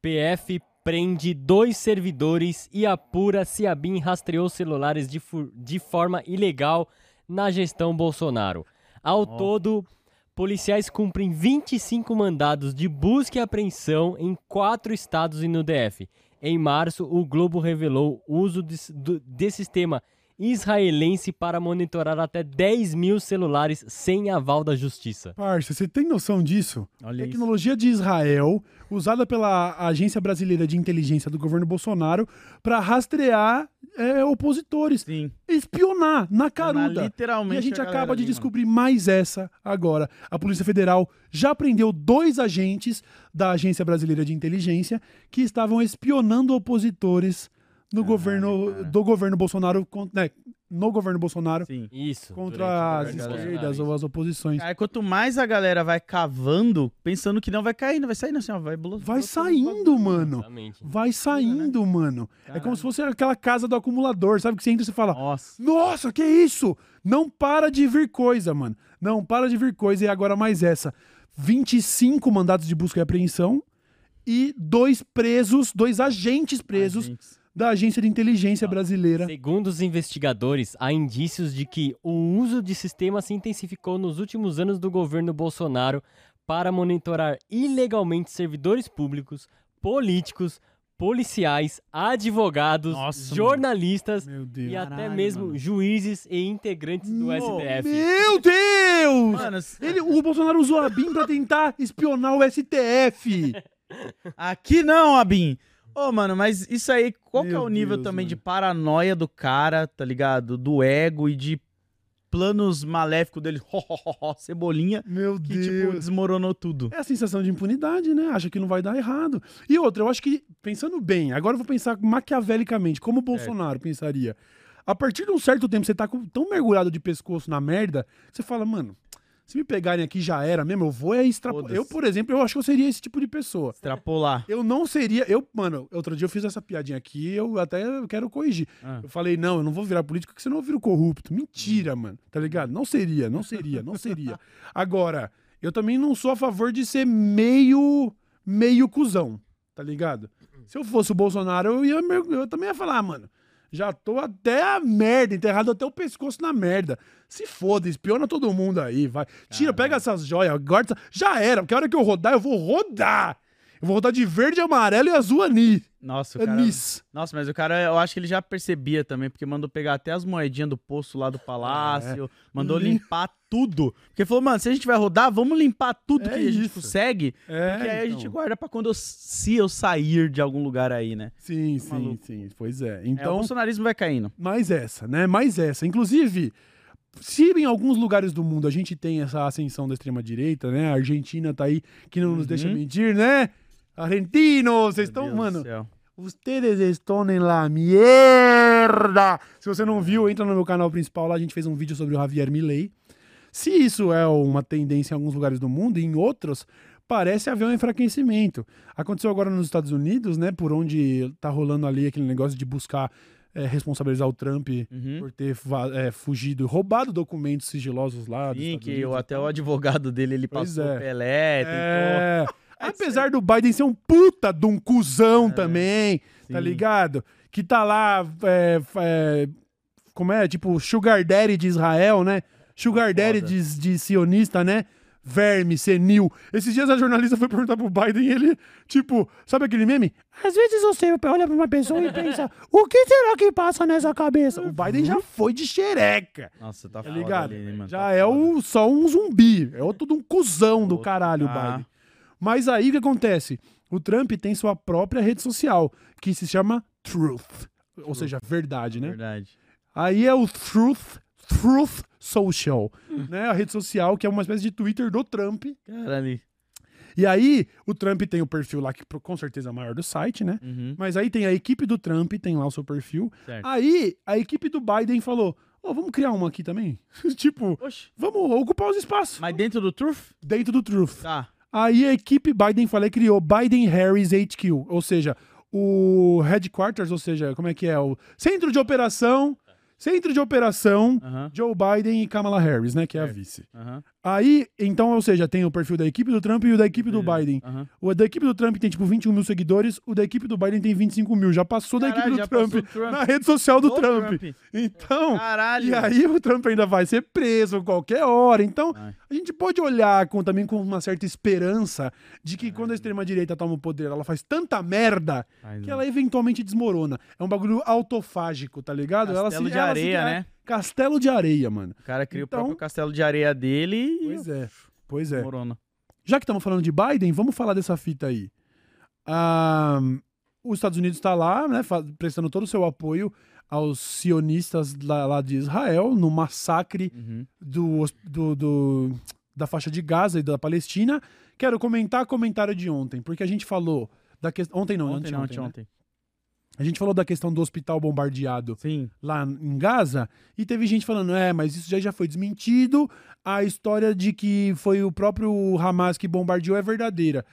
PF prende dois servidores e apura se a BIM rastreou celulares de, de forma ilegal na gestão Bolsonaro. Ao todo, policiais cumprem 25 mandados de busca e apreensão em quatro estados e no DF. Em março, o Globo revelou o uso de, do- de sistema israelense para monitorar até 10 mil celulares sem aval da justiça. Parça, você tem noção disso? Olha isso. Tecnologia de Israel, usada pela Agência Brasileira de Inteligência do governo Bolsonaro, para rastrear é, opositores, Sim. espionar na caruda. literalmente E a gente a acaba de ali, mano. descobrir mais essa agora. A Polícia Federal já prendeu dois agentes da Agência Brasileira de Inteligência que estavam espionando opositores no governo cara. do governo Bolsonaro, né, no governo Bolsonaro Sim. Isso. contra as esquerdas ou as oposições. Aí quanto mais a galera vai cavando, pensando que não vai cair, não vai sair, não, assim, ó, vai blo- Vai brotando saindo, mano. Exatamente. Vai saindo, mano. É como se fosse aquela casa do acumulador, sabe? Que você entra e você fala: Nossa. Nossa, que isso? Não para de vir coisa, mano. Não para de vir coisa. E agora mais essa: 25 mandados de busca e apreensão e dois presos, dois agentes presos Agentes. Da Agência de Inteligência Brasileira. Segundo os investigadores, há indícios de que o uso de sistemas se intensificou nos últimos anos do governo Bolsonaro para monitorar ilegalmente servidores públicos, políticos, policiais, advogados, Nossa, jornalistas Meu e até Caralho, mesmo mano. juízes e integrantes do Mo- STF. Meu Deus! Mano, Ele, o Bolsonaro usou a BIM pra tentar espionar o STF. [laughs] aqui não, Abin. Ô, mano, mas isso aí, qual que é Meu o nível Deus, também mano. de paranoia do cara, tá ligado? Do ego e de planos maléficos dele, [laughs] cebolinha, Meu que, Deus. tipo, desmoronou tudo. É a sensação de impunidade, né? Acha que não vai dar errado. E outra, eu acho que, pensando bem, agora eu vou pensar maquiavelicamente, como o Bolsonaro pensaria. A partir de um certo tempo, você tá tão mergulhado de pescoço na merda, você fala, mano, se me pegarem aqui já era mesmo, eu vou é extrapolar. Eu, por exemplo, eu acho que eu seria esse tipo de pessoa. Extrapolar. Eu não seria. Eu, mano, outro dia eu fiz essa piadinha aqui, eu até quero corrigir. Ah. Eu falei, não, eu não vou virar político porque senão eu viro corrupto. Mentira, mano. Tá ligado? Não seria, não seria, não seria. [laughs] Agora, eu também não sou a favor de ser meio. meio cuzão, tá ligado? Se eu fosse o Bolsonaro, eu, ia, eu também ia falar, ah, mano. Já tô até a merda, enterrado até o pescoço na merda. Se foda, espiona todo mundo aí, vai. Tira, pega essas joias, guarda. Já era, porque a hora que eu rodar, eu vou rodar. Eu vou rodar de verde, amarelo e azul anis. Nossa, o cara... Anis. Nossa, mas o cara, eu acho que ele já percebia também, porque mandou pegar até as moedinhas do poço lá do palácio, mandou Lim- limpar tudo. Porque falou, mano, se a gente vai rodar, vamos limpar tudo É que a gente isso. consegue, É, porque aí a então. gente guarda pra quando eu, se eu sair de algum lugar aí, né? Sim, sim, maluco. sim. Pois é. Então, é, o Então, bolsonarismo vai caindo. mais essa, né? Mais essa. Inclusive, se em alguns lugares do mundo a gente tem essa ascensão da extrema-direita, né? A Argentina tá aí, que não nos deixa Uhum. mentir, né? Argentinos, vocês Meu estão, Deus do mano, céu. Ustedes estão em la mierda. Se você não viu, entra no meu canal principal lá, a gente fez um vídeo sobre o Javier Milei. Se isso é uma tendência em alguns lugares do mundo, em outros parece haver um enfraquecimento. Aconteceu agora nos Estados Unidos, né, por onde tá rolando ali aquele negócio de buscar eh, responsabilizar o Trump Uhum. por ter eh, fugido, roubado documentos sigilosos lá. Sim, que Unidos o- e até o advogado dele, ele Pois passou é. Pelé, tentou... É. Apesar do Biden ser um puta de um cuzão também, tá É, sim. ligado? Que tá lá, é, é, como é? Tipo, Sugar Daddy de Israel, né? Sugar Daddy de, de sionista, né? Verme, senil. Esses dias a jornalista foi perguntar pro Biden e ele, tipo, sabe aquele meme? Às vezes você olha pra uma pessoa e pensa, o que será que passa nessa cabeça? O Biden já foi de xereca. Nossa, tá, Tá ligado? ali, mano, Já tá é o, só um zumbi. É outro de um cuzão do caralho, o Ah. Biden. Mas aí o que acontece? O Trump tem sua própria rede social, que se chama Truth. Ou seja, verdade, né? Verdade. Aí é o Truth, Truth Social, né? A rede social que é uma espécie de Twitter do Trump. Caralho. E aí o Trump tem o perfil lá que com certeza é o maior do site, né? Uhum, Mas aí tem a equipe do Trump, tem lá o seu perfil. certo. Aí a equipe do Biden falou: Ô, vamos criar uma aqui também? [laughs] tipo, vamos ocupar os espaços Mas dentro do Truth? dentro do Truth. Tá. Aí a equipe Biden falei criou Biden Harris HQ, ou seja, o headquarters, ou seja, como é que é o centro de operação, centro de operação Aham. Joe Biden e Kamala Harris, né, que é a Certo. vice. Aham. Aí, então, ou seja, tem o perfil da equipe do Trump e o da equipe do Biden. O da equipe do Trump tem tipo 21 mil seguidores, o da equipe do Biden tem 25 mil. Já passou da Caralho, equipe já do Trump, Trump. na rede social do Do Trump. Trump. Então, Caralho. e aí o Trump ainda vai ser preso a qualquer hora. Então, Vai. a gente pode olhar com, também com uma certa esperança de que quando a extrema-direita toma o poder, ela faz tanta merda Faz que um ela eventualmente desmorona. É um bagulho autofágico, tá ligado? ela Castelo se, de ela se- areia, é, né? Castelo de areia, mano. O cara cria Então- o próprio castelo de areia dele e Pois é. Pois é. morona. Já que estamos falando de Biden, vamos falar dessa fita aí. Ah, os Estados Unidos está lá, né, prestando todo o seu apoio aos sionistas lá, lá de Israel no massacre Uhum. do, do- do- da faixa de Gaza e da Palestina. Quero comentar comentário de ontem, porque a gente falou da questão. Ontem não, Ontem, não, anteontem, né? A gente falou da questão do hospital bombardeado Sim. lá em Gaza e teve gente falando, é, mas isso já, já foi desmentido, a história de que foi o próprio Hamas que bombardeou é verdadeira.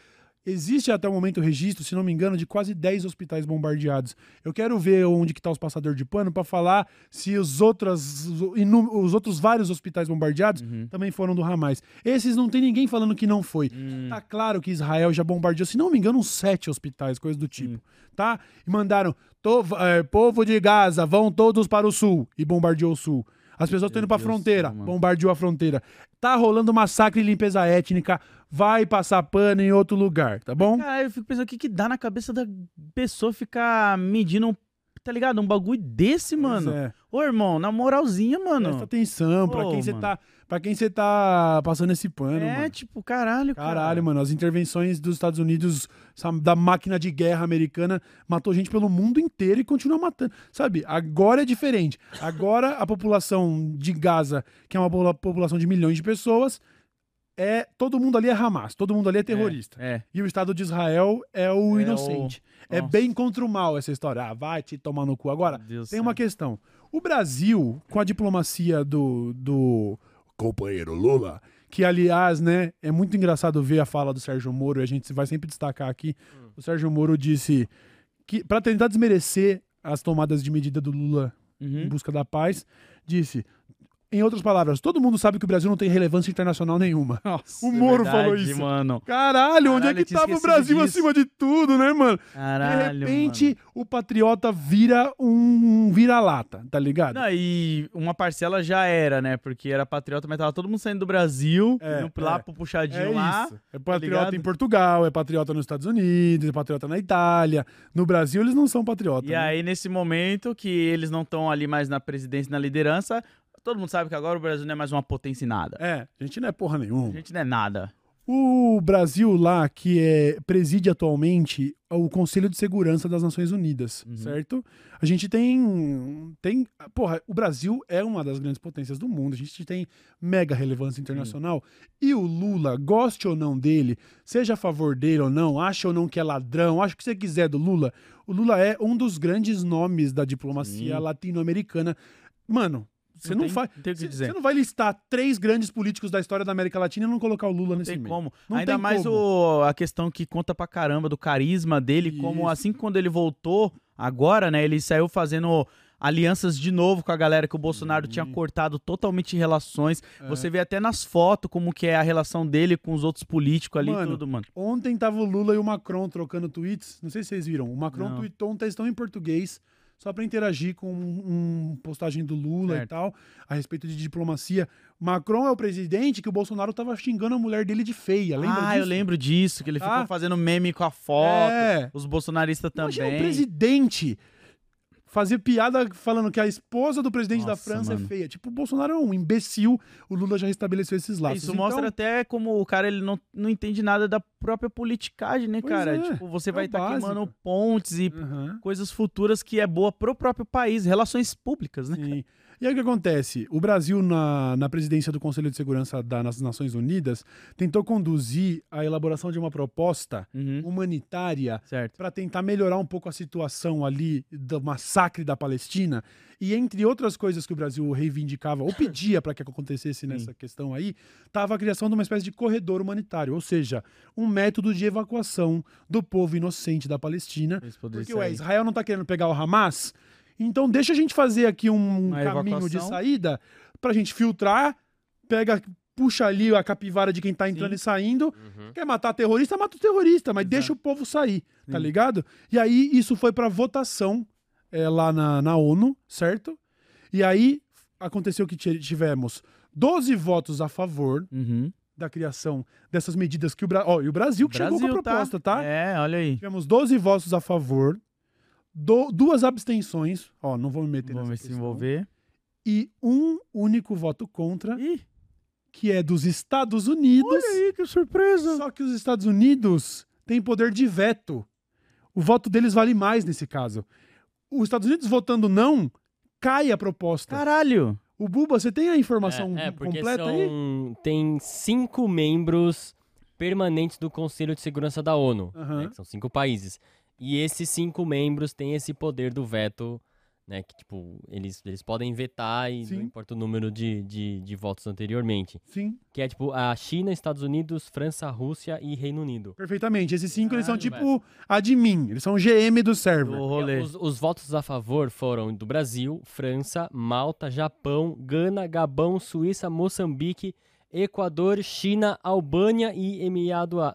Existe até o momento registro, se não me engano, de quase 10 hospitais bombardeados. Eu quero ver onde que tá os passadores de pano para falar se os outros, os outros vários hospitais bombardeados Uhum. também foram do Hamas. Esses não tem ninguém falando que não foi. Hum. Tá claro que Israel já bombardeou, se não me engano, uns sete hospitais, coisa do tipo, tá? E mandaram, "To- é, povo de Gaza, vão todos para o sul, e bombardeou o sul. As pessoas estão indo pra Deus fronteira, mano. bombardeou a fronteira. Tá rolando massacre e limpeza étnica, vai passar pano em outro lugar, tá bom? Cara, eu fico pensando o que, que dá na cabeça da pessoa ficar medindo um, tá ligado? Um bagulho desse, mano. Pois é. Ô, irmão, na moralzinha, mano. Presta atenção, pra Ô, quem você mano. tá, pra quem você tá passando esse pano, é, mano. tipo, caralho, cara. Caralho, mano, as intervenções dos Estados Unidos, essa- da máquina de guerra americana, matou gente pelo mundo inteiro e continua matando. Sabe, agora é diferente. Agora a população de Gaza, que é uma popula- população de milhões de pessoas, é todo mundo ali é Hamas, todo mundo ali é terrorista. É. E o Estado de Israel é o É o- inocente. É Nossa. bem contra o mal essa história. Ah, vai te tomar no cu. Agora, Deus tem uma questão. O Brasil, com a diplomacia do, do companheiro Lula, que aliás, né, é muito engraçado ver a fala do Sérgio Moro, e a gente vai sempre destacar aqui. O Sérgio Moro disse que, para tentar desmerecer as tomadas de medida do Lula em Uhum. busca da paz, disse. Em outras palavras, todo mundo sabe que o Brasil não tem relevância internacional nenhuma. Nossa, [laughs] O Moro verdade, falou isso. mano. Caralho, onde é que tava o Brasil disso. acima de tudo, né, mano? Caralho, de repente, mano. o patriota vira um vira-lata, tá ligado? Não, e uma parcela já era, né? Porque era patriota, mas tava todo mundo saindo do Brasil, É, indo lá é. pro puxadinho É lá. isso. É patriota ligado? em Portugal, é patriota nos Estados Unidos, é patriota na Itália. No Brasil, eles não são patriotas. E né? aí, nesse momento que eles não estão ali mais na presidência, na liderança, todo mundo sabe que agora o Brasil não é mais uma potência em nada. É, a gente não é porra A nenhuma. gente não é nada. O Brasil lá, que é, preside atualmente o Conselho de Segurança das Nações Unidas, Uhum. certo? A gente tem, tem... Porra, o Brasil é uma das grandes potências do mundo. A gente tem mega relevância internacional. E o Lula, goste ou não dele, seja a favor dele ou não, acha ou não que é ladrão, acha o que você quiser do Lula, o Lula é um dos grandes nomes da diplomacia latino-americana. Mano... Você não, tem- faz. não tem que Você não vai listar três grandes políticos da história da América Latina e não colocar o Lula Não nesse tem meio. como. Não Ainda tem mais como. O, a questão que conta pra caramba do carisma dele, como Isso. assim quando ele voltou, agora, né? Ele saiu fazendo alianças de novo com a galera que o Bolsonaro tinha cortado totalmente relações. É. Você vê até nas fotos como que é a relação dele com os outros políticos ali e Mano, tudo, mano. Ontem tava o Lula e o Macron trocando tweets. Não sei se vocês viram. O Macron Não. tweetou um textão em português só pra interagir com um, um postagem do Lula e Certo. tal, a respeito de diplomacia. Macron é o presidente que o Bolsonaro tava xingando a mulher dele de feia. Lembra ah, disso? eu lembro disso, que ele ficou fazendo meme com a foto. É. Os bolsonaristas Imagina um também. presidente fazer piada falando que a esposa do presidente da Nossa, França mano. é feia. Tipo, o Bolsonaro é um imbecil. O Lula já estabeleceu esses laços. Isso mostra Então, até como o cara ele não, não entende nada da própria politicagem, né, Pois cara? é, Tipo, você é vai estar básico. queimando pontes e Aham. coisas futuras que é boa pro próprio país, relações públicas, né? Sim. E aí o que acontece? O Brasil, na, na presidência do Conselho de Segurança das Nações Unidas, tentou conduzir a elaboração de uma proposta Uhum. humanitária para tentar melhorar um pouco a situação ali do massacre da Palestina. E entre outras coisas que o Brasil reivindicava ou pedia para que acontecesse nessa questão aí, estava a criação de uma espécie de corredor humanitário, ou seja, um método de evacuação do povo inocente da Palestina porque ué, sair. Israel não tá querendo pegar o Hamas, então deixa a gente fazer aqui um Uma caminho de evacuação. saída pra gente filtrar, pega, puxa ali a capivara de quem tá entrando Sim. e saindo. Uhum. Quer matar terrorista, mata o terrorista, mas Exato. deixa o povo sair, tá Sim. ligado? E aí isso foi pra votação é, lá na, na ONU, certo? E aí aconteceu que ti- tivemos 12 votos a favor Uhum. da criação dessas medidas que o Brasil. Ó, e o Brasil que chegou com a proposta, tá? É, olha aí. Tivemos 12 votos a favor, do- duas abstenções, ó, não vou me meter Vamos nessa se questão, envolver. e um único voto contra, Ih, que é dos Estados Unidos. olha aí, que surpresa. Só que os Estados Unidos têm poder de veto. O voto deles vale mais nesse caso. Os Estados Unidos votando não, cai a proposta. Caralho. O Buba, você tem a informação É, é, porque completa aí? são, tem cinco membros permanentes do Conselho de Segurança da ONU, Aham. né, que são cinco países. E esses cinco membros têm esse poder do veto, né? Que, tipo, eles, eles podem vetar e Sim. não importa o número de, de, de votos anteriormente. Sim, Que é, tipo, a China, Estados Unidos, França, Rússia e Reino Unido. perfeitamente. Esses cinco, eles são Caralho, tipo admin, eles são GM do server. Do rolê. Os, os votos a favor foram do Brasil, França, Malta, Japão, Gana, Gabão, Suíça, Moçambique, Equador, China, Albânia e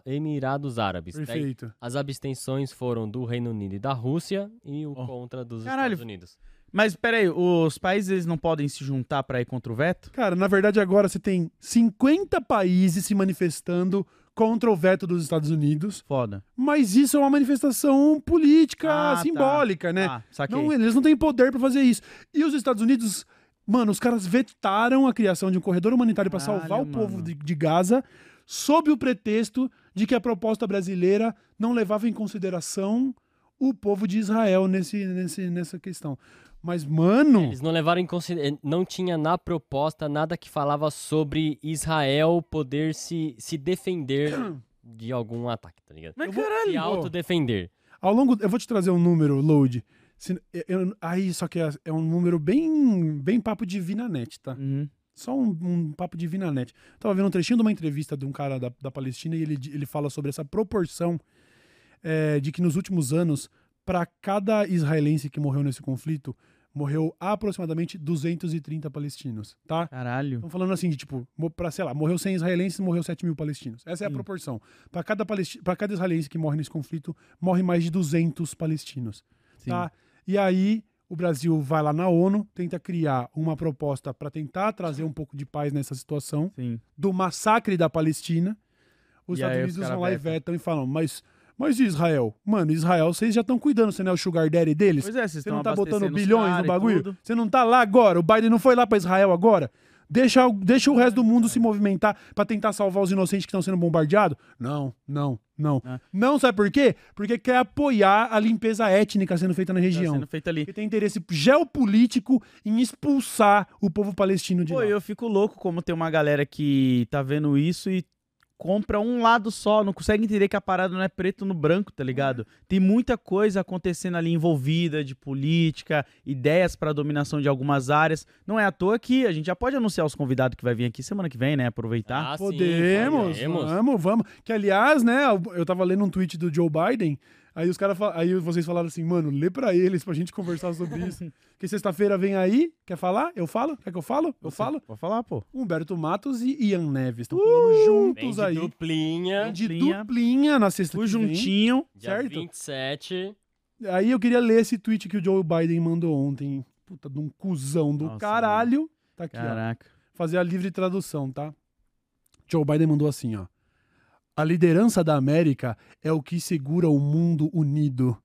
Emirados Árabes. Daí, Perfeito. as abstenções foram do Reino Unido e da Rússia e o Oh. contra dos Caralho. Estados Unidos. Mas peraí, os países eles não podem se juntar pra ir contra o veto? Cara, na verdade agora você tem 50 países se manifestando contra o veto dos Estados Unidos, Foda. mas isso é uma manifestação política Ah, tá. simbólica, né? Ah, saquei. Não, eles não têm poder pra fazer isso. E os Estados Unidos, mano, os caras vetaram a criação de um corredor humanitário pra Caralho, salvar o povo mano. de, de Gaza, sob o pretexto de que a proposta brasileira não levava em consideração o povo de Israel nesse, nesse, nessa questão. Mas, mano, Eles não levaram em consideração. Não tinha na proposta nada que falava sobre Israel poder se, se defender de algum ataque, tá ligado? Mas Eu caralho, Se autodefender. ao longo. Eu vou te trazer um número, Load. Se- eu- aí, só que é, é um número bem, bem papo de Vinanet, tá? Uhum. Só um, um papo de Vinanet. Tava vendo um trechinho de uma entrevista de um cara da, da Palestina e ele, ele fala sobre essa proporção é, de que nos últimos anos, para cada israelense que morreu nesse conflito, morreu aproximadamente 230 palestinos, tá? Caralho. Estão falando assim de tipo, pra, sei lá, morreu 100 israelenses, morreu 7 mil palestinos. Essa é a Sim. proporção. Para cada, palesti- cada israelense que morre nesse conflito, morre mais de 200 palestinos. Sim. Tá? E aí o Brasil vai lá na ONU, tenta criar uma proposta para tentar trazer um pouco de paz nessa situação Sim. do massacre da Palestina. Os E Estados Unidos vão lá e vetam. e falam, mas, mas e Israel? Mano, Israel, vocês já estão cuidando, você não é o sugar daddy deles? Pois é, vocês Você estão não tá botando bilhões no bagulho? Você não tá lá agora? O Biden não foi lá pra Israel agora? Deixa, o- deixa o resto do mundo se movimentar pra tentar salvar os inocentes que estão sendo bombardeados? Não, não, não. Ah. Não, sabe por quê? Porque quer apoiar a limpeza étnica sendo feita na Tá região. sendo feito ali. Porque tem interesse geopolítico em expulsar o povo palestino de Pô, lá. eu fico louco como tem uma galera que tá vendo isso e compra um lado só, não consegue entender que a parada não é preto no branco, tá ligado? Tem muita coisa acontecendo ali envolvida de política, ideias pra dominação de algumas áreas. Não é à toa que a gente já pode anunciar os convidados que vai vir aqui semana que vem, né? Aproveitar. Ah, sim, Podemos, podemos. vamos, vamos. Que aliás, né, eu tava lendo um tweet do Joe Biden, aí os caras, aí vocês falaram assim, mano, lê pra eles pra gente conversar sobre isso. [laughs] que sexta-feira vem aí, quer falar? Eu falo? Quer que eu falo? Eu Você- falo? Pode falar, pô. Humberto Matos e Ian Neves estão Vem juntos de aí. duplinha. Vem de duplinha. duplinha na sexta vem. juntinho. Dia certo? 27. Aí eu queria ler esse tweet que o Joe Biden mandou ontem. Puta, de um cuzão do Nossa, caralho. Tá aqui, ó. Caraca. fazer a livre tradução, tá? Joe Biden mandou assim, ó. A liderança da América é o que segura o mundo unido.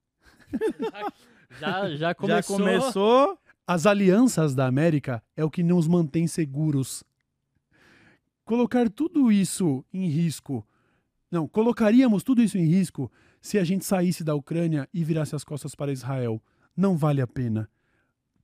[laughs] Já, já começou. Já começou. As alianças da América é o que nos mantém seguros. Colocar tudo isso em risco. Não, colocaríamos tudo isso em risco se a gente saísse da Ucrânia e virasse as costas para Israel. Não vale a pena.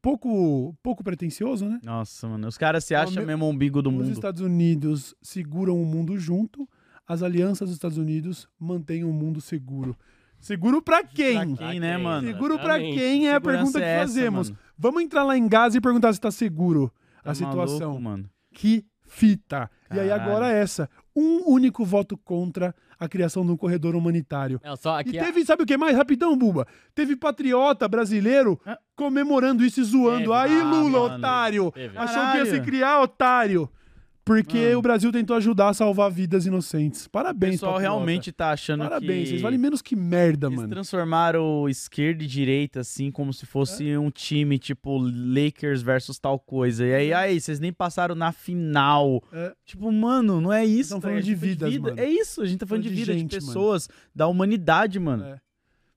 Pouco, pouco pretensioso, né? Nossa, mano. Os caras se acham mesmo o umbigo do Os mundo. Estados Unidos seguram o mundo junto, as alianças dos Estados Unidos mantêm o mundo seguro. Seguro pra quem? Pra quem, né, mano? Seguro pra Exatamente. quem é a pergunta que é essa, fazemos. mano? Vamos entrar lá em Gaza e perguntar se tá seguro Tá a situação. maluco, mano. Que fita. E aí Caralho. agora essa. Um único voto contra a criação de um corredor humanitário. Não, só aqui E a- teve, sabe o que mais? Rapidão, Buba. Teve patriota brasileiro Ah. comemorando isso e zoando. Teve. Aí, Ah, Lula, mano. otário. Teve. Achou que ia se Caralho. criar, otário. Porque Mano. o Brasil tentou ajudar a salvar vidas inocentes. O Parabéns, pessoal patriota. realmente tá achando Parabéns, que... vocês valem menos que merda, Eles mano. transformaram esquerda e direita, assim, como se fosse um time, tipo, Lakers versus tal coisa. E aí, aí, vocês nem passaram na final. É. Tipo, mano, não é isso. Tão tá falando de Tipo, vidas, mano. É isso, a gente tá falando de, de vida, de gente, mano. pessoas, da humanidade, mano. É.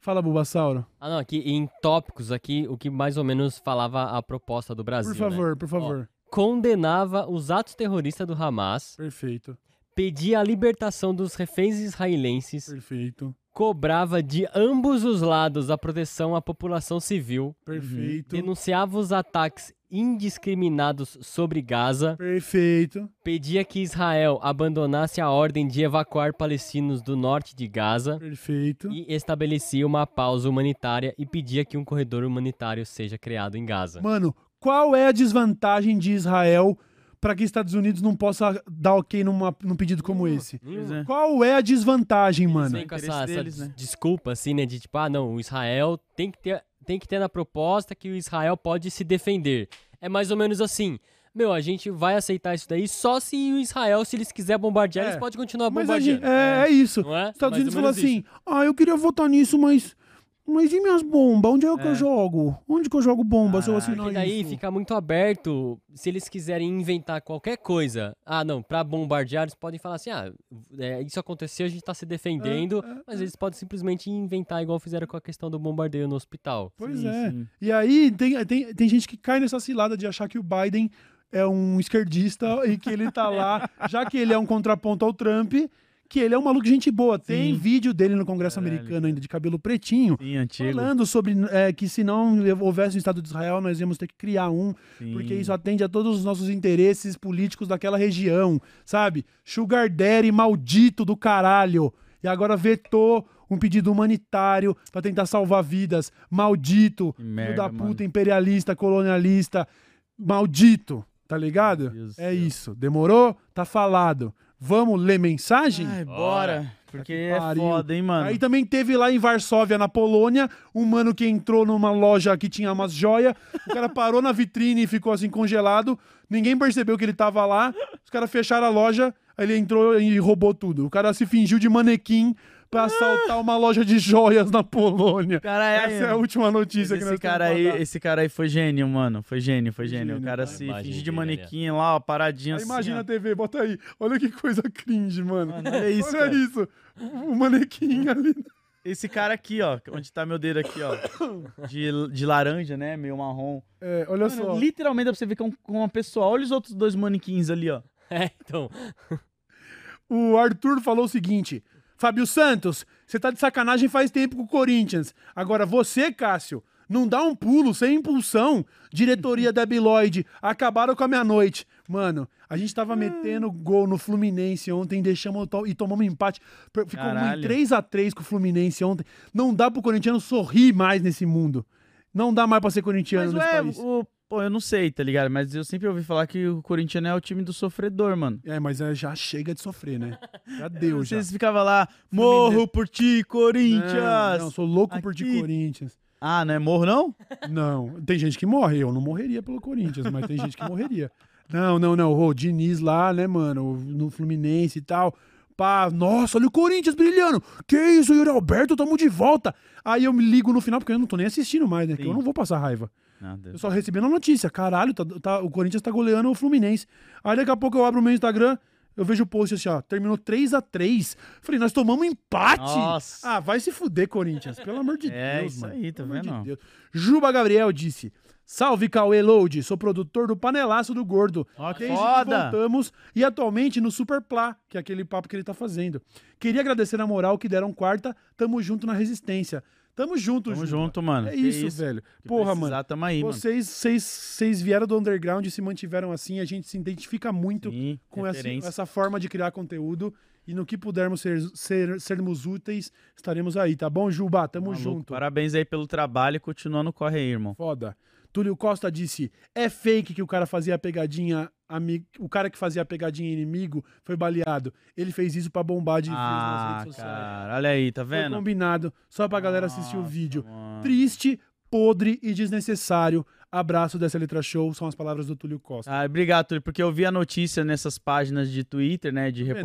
Fala, Bulbasauro. Ah, não, aqui em tópicos aqui, o que mais ou menos falava a proposta do Brasil, Por né? favor, por favor. Condenava os atos terroristas do Hamas, Perfeito, pedia a libertação dos reféns israelenses, perfeito, cobrava de ambos os lados a proteção à população civil, perfeito, denunciava os ataques indiscriminados sobre Gaza, perfeito. pedia que Israel abandonasse a ordem de evacuar palestinos do norte de Gaza Perfeito. e estabelecia uma pausa humanitária e pedia que um corredor humanitário seja criado em Gaza. Mano, qual é a desvantagem de Israel para que Estados Unidos não possa dar ok numa, num pedido como esse? É. Qual é a desvantagem, Eles mano? vêm com essa, interesse essa deles, né? desculpa, assim, né? De tipo, ah, não, o Israel tem que ter, tem que ter na proposta que o Israel pode se defender. É mais ou menos assim. Meu, a gente vai aceitar isso daí só se o Israel, se eles quiserem bombardear, É. eles podem continuar Mas a gente, bombardeando. é, é isso. Não é? Estados Mais Unidos ou falou menos isso. assim: ah, eu queria votar nisso, mas Mas e minhas bombas? Onde é que É. eu jogo? Onde que eu jogo bomba se eu Caraca. assinar Porque daí isso? fica muito aberto. Se eles quiserem inventar qualquer coisa, ah, não, pra bombardear, eles podem falar assim: ah, é, isso aconteceu, a gente tá se defendendo, É, é, mas eles podem simplesmente inventar, igual fizeram com a questão do bombardeio no hospital. Pois Sim, é. sim. E aí tem, tem, tem gente que cai nessa cilada de achar que o Biden é um esquerdista [laughs] e que ele tá lá, já que ele é um contraponto ao Trump, que ele é um maluco de gente boa. Tem Sim. vídeo dele no Congresso Caralho, americano ainda de cabelo pretinho. Sim, antigo. Falando sobre é, que se não houvesse um Estado de Israel, nós íamos ter que criar um, Sim. porque isso atende a todos os nossos interesses políticos daquela região, sabe? Sugar Daddy maldito do caralho. E agora vetou um pedido humanitário pra tentar salvar vidas. Maldito. Que Filho merda, da puta, mano. imperialista, colonialista. Maldito. Tá ligado? Deus É isso. Demorou? Tá falado. Vamos ler mensagem? Ai, bora. Porque é foda, hein, mano. Aí também teve lá em Varsóvia, na Polônia, um mano que entrou numa loja que tinha umas joias. O cara parou na vitrine e ficou assim congelado. Ninguém percebeu que ele tava lá. Os caras fecharam a loja, aí ele entrou e roubou tudo. O cara se fingiu de manequim pra assaltar uma loja de joias na Polônia. Caralho. Essa é a última notícia que esse nós cara temos aí, esse cara aí foi gênio, mano. Foi gênio, foi gênio. Gênio, o cara cara. se Imagem finge de dele manequim lá, ó, paradinho Aí assim. imagina ó. a TV, bota aí. Olha que coisa cringe, mano. Mano, olha isso, Olha cara. isso. O manequim ali. Esse cara aqui, ó, onde tá meu dedo aqui, ó. De, de laranja, né? Meio marrom. É, olha Mano, só. literalmente dá pra você ver que é um- com uma pessoa. Olha os outros dois manequins ali, ó. [laughs] É, então. O Arthur falou o seguinte: Fábio Santos, você tá de sacanagem faz tempo com o Corinthians. Agora você, Cássio, não dá um pulo sem impulsão. Diretoria da Biloide, acabaram com a minha noite. Mano, a gente tava metendo gol no Fluminense ontem, deixamos to- e tomamos empate. Ficou Caralho. 3x3 com o Fluminense ontem. Não dá pro corintiano sorrir mais nesse mundo. Não dá mais pra ser corintiano Mas, nesse ué, país. o, pô, eu não sei, tá ligado? Mas eu sempre ouvi falar que o Corinthians é o time do sofredor, mano. É, mas é, já chega de sofrer, né? Já [laughs] deu, já. Vocês ficavam lá, morro por ti, Corinthians! Não, não, sou louco por ti, Aqui. Corinthians. Ah, não é morro, não? [laughs] Não, tem gente que morre. Eu não morreria pelo Corinthians, mas tem gente que morreria. Não, não, não. O Diniz lá, né, mano, no Fluminense e tal. Pá, nossa, olha o Corinthians brilhando. Que isso, Yuri Alberto, tamo de volta. Aí eu me ligo no final, porque eu não tô nem assistindo mais, né? Que Sim. eu não vou passar raiva. Nada. Eu só recebendo a notícia. Caralho, tá- tá- o Corinthians tá goleando o Fluminense. Aí daqui a pouco eu abro o meu Instagram, eu vejo o post assim, ó. Terminou 3 a 3 Falei, nós tomamos empate. Nossa. Ah, vai se fuder, Corinthians. Pelo amor de É Deus, isso mano. aí, tá Pelo vendo? de Deus. Juba Gabriel disse. Salve, Cauê Load. Sou produtor do Panelaço do Gordo. Que Desde foda. que voltamos e atualmente no Super Plá, que é aquele papo que ele tá fazendo. Queria agradecer a moral que deram quarta. Tamo junto na resistência. Tamo junto, Tamo Juba. junto, mano. É Que isso, velho. Porra, precisar, mano. Tamo aí, Vocês, vocês, vocês vieram do underground e se mantiveram assim. A gente se identifica muito mano. Sim, com essa, essa forma de criar conteúdo. E no que pudermos ser, ser- sermos úteis, estaremos aí, tá bom, Juba? Tamo Maluco, junto. Parabéns aí pelo trabalho e continuando corre aí, irmão. Foda. Túlio Costa disse: é fake que o cara fazia a pegadinha. Amigo, o cara que fazia a pegadinha inimigo foi baleado. Ele fez isso pra bombar de views nas Ah, redes sociais. cara, olha aí, tá Foi vendo? combinado, só pra galera assistir o Nossa, vídeo. mano. Triste, podre e desnecessário. Abraço dessa letra show, são as palavras do Túlio Costa. Ah, obrigado, Túlio, porque eu vi a notícia nessas páginas de Twitter, né, de Tá vendo?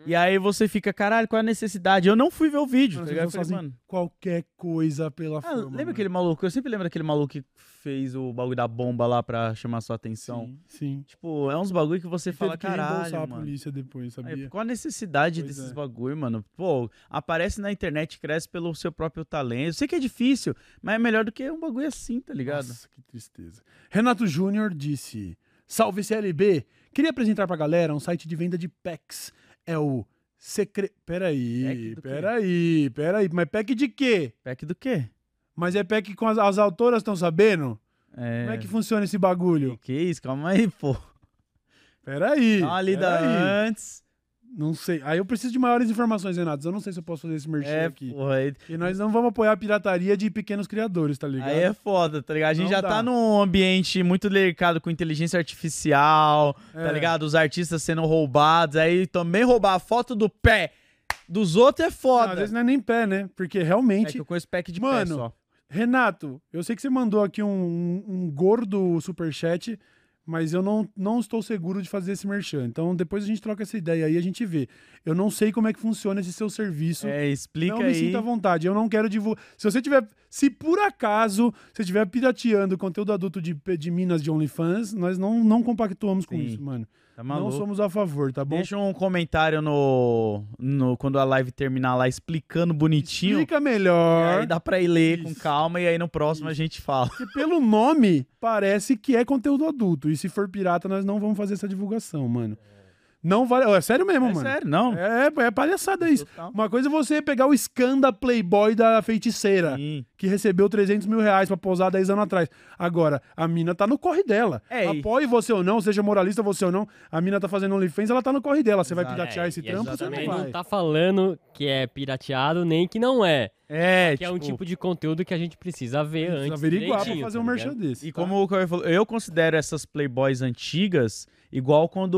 Reportagem, e aí você fica, caralho, qual é a necessidade? Eu não fui ver o vídeo, Mano, tá Eu falei, fazem mano, qualquer coisa pela ah, fama. lembra mano. aquele maluco? Eu sempre lembro daquele maluco que fez o bagulho da bomba lá pra chamar sua atenção. Sim, sim. Tipo, é uns bagulho que você fala, Teve que caralho, a mano. polícia depois, Aí, sabia? qual a necessidade Pois desses é. bagulho, mano? Pô, aparece na internet, cresce pelo seu próprio talento. Eu sei que é difícil, mas é melhor do que um bagulho assim, tá ligado? Nossa, que tristeza. Renato Júnior disse: Salve CLB! Queria apresentar pra galera um site de venda de packs. É o Secre... Peraí, peraí, peraí. Mas pack de quê? Pack do quê? Mas é pack com as, as autoras estão sabendo? É... Como é que funciona esse bagulho? Que isso? Calma aí, pô. Peraí. Dá uma lida peraí. antes. Não sei. Aí eu preciso de maiores informações, Renato. Eu não sei se eu posso fazer esse merchan É, aqui. porra. E nós não vamos apoiar a pirataria de pequenos criadores, tá ligado? aí é foda, tá ligado? A gente Não já dá. tá num ambiente muito delicado com inteligência artificial, tá É. ligado? Os artistas sendo roubados. Aí também roubar a foto do pé dos outros é Não, foda. às vezes não é nem pé, né? Porque é realmente que eu conheço pack de Mano, pé só. Renato, eu sei que você mandou aqui um, um, um gordo superchat, mas eu não, não estou seguro de fazer esse merchan. Então depois a gente troca essa ideia aí, a gente vê. Eu não sei como é que funciona esse seu serviço. É, explica não me aí. sinta à vontade. Eu não quero divulgar. Se você tiver. Se por acaso você estiver pirateando conteúdo adulto de, de Minas de OnlyFans, nós não, não compactuamos com Sim. isso, mano. Tá Não somos a favor, tá bom? Deixa um comentário no, no quando a live terminar lá explicando bonitinho. Explica E melhor. aí dá pra ir ler com Isso. calma e aí no próximo a gente fala. Porque pelo nome, parece que é conteúdo adulto. E se for pirata, nós não vamos fazer essa divulgação, mano. Não vale. É sério mesmo, É mano. sério, não? É, é palhaçada isso. Total. Uma coisa é você pegar o Scanda Playboy da feiticeira, Sim. que recebeu 300 mil reais pra posar 10 anos atrás. Agora, a mina tá no corre dela. É, Apoie você ou não, seja moralista você ou não, a mina tá fazendo OnlyFans, ela tá no corre dela. Você vai piratear esse e a trampo, você não também vai. não tá falando que é pirateado nem que não é. É, Que é um tipo de conteúdo que a gente precisa ver Precisa antes. averiguar pra fazer tá um merchan desse. E tá? como o Cauê falou, eu considero essas Playboys antigas igual quando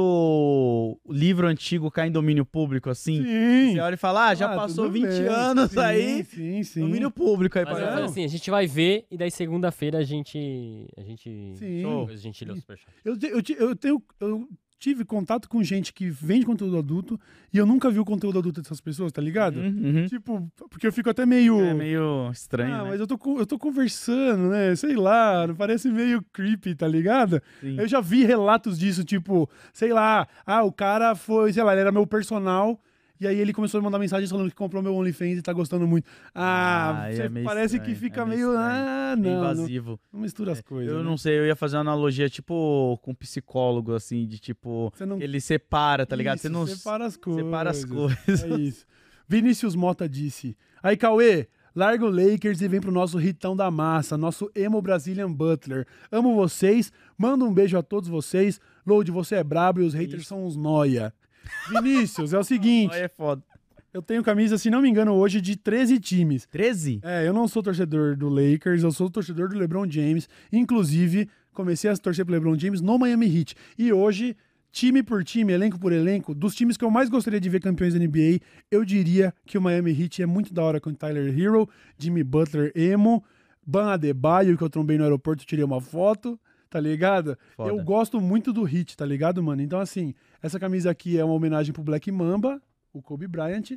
o livro antigo cai em domínio público, assim. Sim. Você olha e fala, ah, já Ah, passou tudo 20 bem. anos Sim, aí, Sim, sim. domínio público aí Mas pra eu falo Não. assim, a gente vai ver e daí segunda-feira a gente. A gente. Sim. Depois a gente lê o superchat. Eu, te- eu, te- eu tenho. Eu tive contato com gente que vende conteúdo adulto e eu nunca vi o conteúdo adulto dessas pessoas, tá ligado? Uhum, uhum. Tipo, porque eu fico até meio. É meio estranho, ah, né? mas eu tô, eu tô conversando, né? Sei lá, parece meio creepy, tá ligado? Sim. Eu já vi relatos disso, tipo, sei lá, ah, o cara foi, sei lá, ele era meu personal. E aí ele começou a mandar mensagens falando que comprou meu OnlyFans e tá gostando muito. Ah, Ah, é meio parece estranho, que fica é meio meio. estranho, ah, Meio não, não. invasivo. Não mistura as coisas. eu né? não sei, eu ia fazer uma analogia, tipo, com psicólogo, assim, de tipo, não ele separa, tá ligado? Isso, Você não separa as coisas. separa as coisas. É isso. Vinícius Mota disse. Aí, Cauê, larga o Lakers e vem pro nosso Ritão da Massa, nosso emo Brazilian Butler. Amo vocês, mando um beijo a todos vocês. Load, você é brabo e os haters são uns noia. Vinícius, é o seguinte, Aí é foda. eu tenho camisa, se não me engano, hoje de 13 times. 13? É, eu não sou torcedor do Lakers, eu sou torcedor do LeBron James. Inclusive, comecei a torcer pro LeBron James no Miami Heat. E hoje, time por time, elenco por elenco, dos times que eu mais gostaria de ver campeões da NBA, eu diria que o Miami Heat é muito da hora com Tyler Hero, Jimmy Butler, Emo, Ban Adebayo, que eu trombei no aeroporto, tirei uma foto, tá ligado? Foda. Eu gosto muito do Heat, tá ligado, mano? Então, assim, essa camisa aqui é uma homenagem pro Black Mamba, o Kobe Bryant.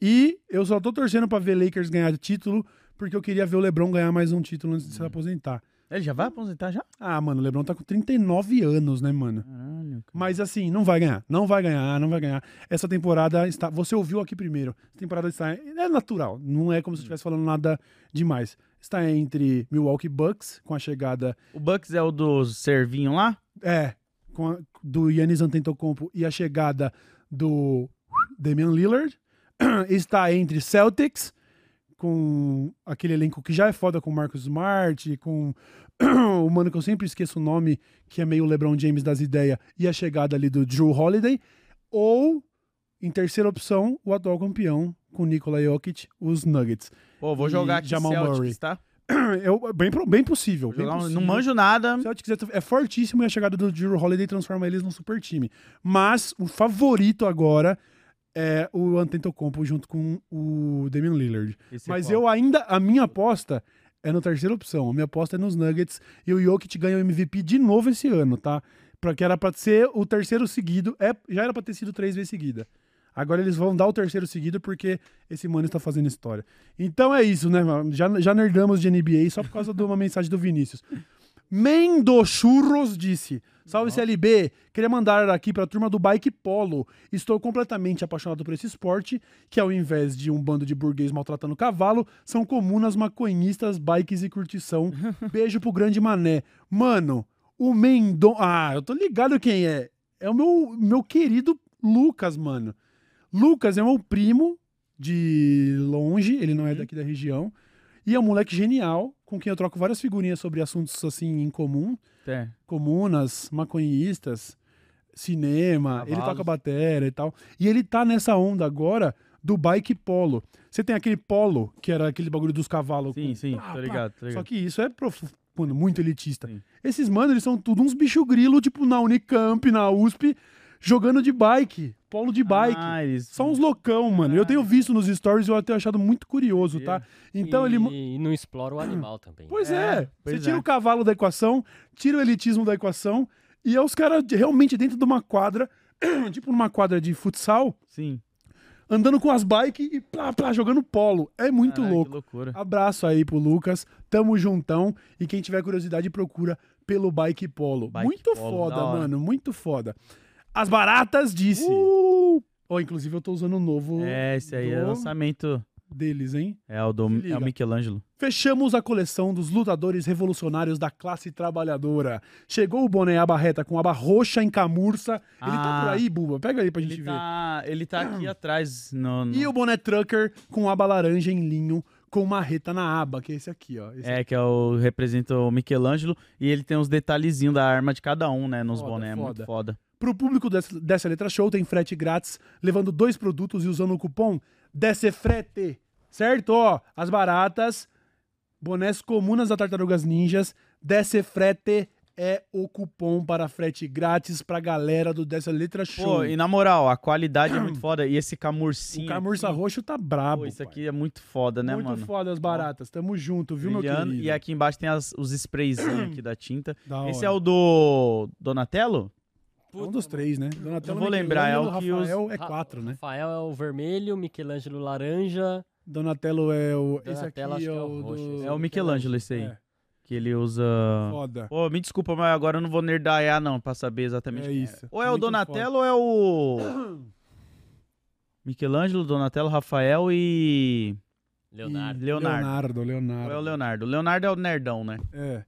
E eu só tô torcendo pra ver Lakers ganhar título, porque eu queria ver o LeBron ganhar mais um título antes de se aposentar. Ele já vai aposentar já? Ah, mano, o LeBron tá com 39 anos, né, mano? Caralho. cara. Mas assim, não vai ganhar. Não vai ganhar, não vai ganhar. Essa temporada está. Você ouviu aqui primeiro. Essa temporada está. É natural. Não é como se eu estivesse falando nada demais. Está entre Milwaukee Bucks, com a chegada. O Bucks é o do Servinho lá? É, com a- do Yannis Antetokounmpo e a chegada do Damian Lillard. [clears throat] Está entre Celtics, com aquele elenco que já é foda com o Marcus Smart, com [clears throat] o mano que eu sempre esqueço o nome, que é meio LeBron James das ideias, e a chegada ali do Drew Holiday. Ou, em terceira opção, o atual campeão, com Nikola Jokic, os Nuggets. Pô, vou jogar aqui Jamal Celtics, Murray. tá? [clears throat] Eu, bem, bem possível. Bem um- possível. não manjo nada. É- é fortíssimo e a chegada do Drew Holiday transforma eles num super time. Mas o favorito agora é o Antetokounmpo junto com o Damian Lillard. Esse é Mas qual? eu ainda, a minha aposta é na terceira opção. A minha aposta é nos Nuggets e o Jokic ganha o MVP de novo esse ano, tá? Pra que era pra ser o terceiro seguido, é, já era pra ter sido três vezes seguida. Agora eles vão dar o terceiro seguido porque esse mano está fazendo história. Então é isso, né? mano? Já, já nerdamos de NBA só por causa de uma [laughs] mensagem do Vinícius. Mendo Churros disse: Salve CLB, queria mandar aqui pra turma do Bike Polo. Estou completamente apaixonado por esse esporte, que ao invés de um bando de burguês maltratando cavalo, são comunas maconhistas, bikes e curtição. [laughs] Beijo pro grande mané. Mano, o Mendon. Ah, eu tô ligado quem é. É o meu, meu querido Lucas, mano. Lucas é meu primo de longe, ele não é daqui da região. E é um moleque genial, com quem eu troco várias figurinhas sobre assuntos assim em comum. É. Comunas, maconhistas, cinema, ele Cavalos. toca bateria e tal. E ele tá nessa onda agora do bike polo. Você tem aquele polo, que era aquele bagulho dos cavalos. Sim, com- sim, pá, tô pá. ligado, tô ligado. Só que isso é profu- mano, muito elitista. Sim. Esses manos, eles são tudo uns bicho grilo, tipo na Unicamp, na USP, jogando de bike, polo de bike. Ah, eles... São uns loucão, mano. Eu tenho visto nos stories e eu tenho achado muito curioso, tá? Então e, ele. E não explora o animal também. Pois É, é. pois Você tira é. o cavalo da equação, tira o elitismo da equação E é os caras de- realmente dentro de uma quadra, [clears throat] tipo numa quadra de futsal, Sim. andando com as bikes e plá, plá, jogando polo. É muito louco. Que loucura. Abraço aí pro Lucas, tamo juntão. E quem tiver curiosidade, procura pelo Bike Polo. Bike muito Polo, foda, mano, muito foda. As Baratas disse. Uh! Oh, inclusive eu tô usando o novo É, esse aí é do- lançamento. deles, hein? É o do é o Michelangelo. Fechamos a coleção dos lutadores revolucionários da classe trabalhadora. Chegou o boné aba reta com aba roxa em camurça. Ele tá Ah. por aí, Buba. Pega aí pra gente Ele ver. tá, ele tá aqui [clears throat] atrás no, no- E o boné trucker com aba laranja em linho com marreta na aba, que é esse aqui, ó. Esse É, que é o representa o Michelangelo e ele tem os detalhezinhos da arma de cada um, né, nos Foda, bonés, é foda. muito foda. Pro público dessa, dessa letra show tem frete grátis, levando dois produtos e usando o cupom DECEFRETE. Certo? Ó, as baratas, bonés comunas da Tartarugas Ninjas, DECEFRETE é o cupom para frete grátis pra galera do Dessa Letra Show. Pô, e na moral, a qualidade é muito foda e esse camurcinho o camurça aqui, roxo tá brabo. pô, isso pai. aqui é muito foda, né, Muito mano? foda as baratas. Tamo junto, viu, meu Brilhando. querido? E aqui embaixo tem as- os sprayzinhos aqui da tinta. Da Esse hora. é o do Donatello? É um dos três, né? Donatello, vou lembrar, é o que os- Rafael é Ra- quatro, né? Rafael é o vermelho, Michelangelo laranja. Donatello é o... Esse aqui Donatello acho é que é o o roxo, do... esse É o Michelangelo esse aí. É, Que ele usa... foda. Pô, me desculpa, mas agora eu não vou nerdaiar não, pra saber exatamente. É quem isso. Ou é o Muito Donatello ou é o... [coughs] Michelangelo, Donatello, Rafael e... Leonardo. e Leonardo. Leonardo, Leonardo. Ou é o Leonardo? O Leonardo é o nerdão, né? É.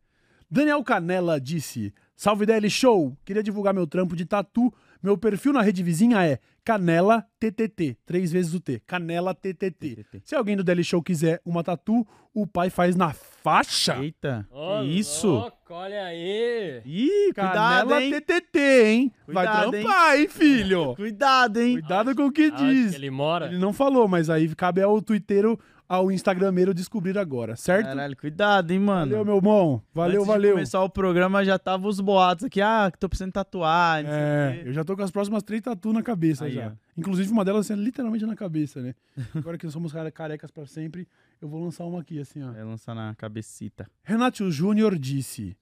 Daniel Canela disse: Salve DL Show! Queria divulgar meu trampo de tatu. Meu perfil na rede vizinha é Canela TTT. Três vezes o T. Canela TTT. TTT. Se alguém do DL Show quiser uma tatu, o pai faz na faixa. Eita, Ô, que isso? louco, olha aí. Ih, cuidado, Canela hein? TTT, hein? Vai Cuidado, trampar, hein, filho? [laughs] Cuidado, hein? Cuidado com o que Aonde diz. que ele mora? Ele não falou, mas aí cabe ao twitteiro, ao instagrameiro descobrir agora, certo? Caralho, cuidado, hein, mano? Valeu, meu irmão. Valeu, Antes de valeu. começar o programa já tava os boatos aqui. Ah, que tô precisando tatuar. não É, eu já tô com as próximas três tatu na cabeça Aí, já. ó. Inclusive uma delas é literalmente na cabeça, né? Agora que nós somos care- carecas pra sempre, eu vou lançar uma aqui, assim, ó. Vai lançar na cabecita. Renato Júnior disse: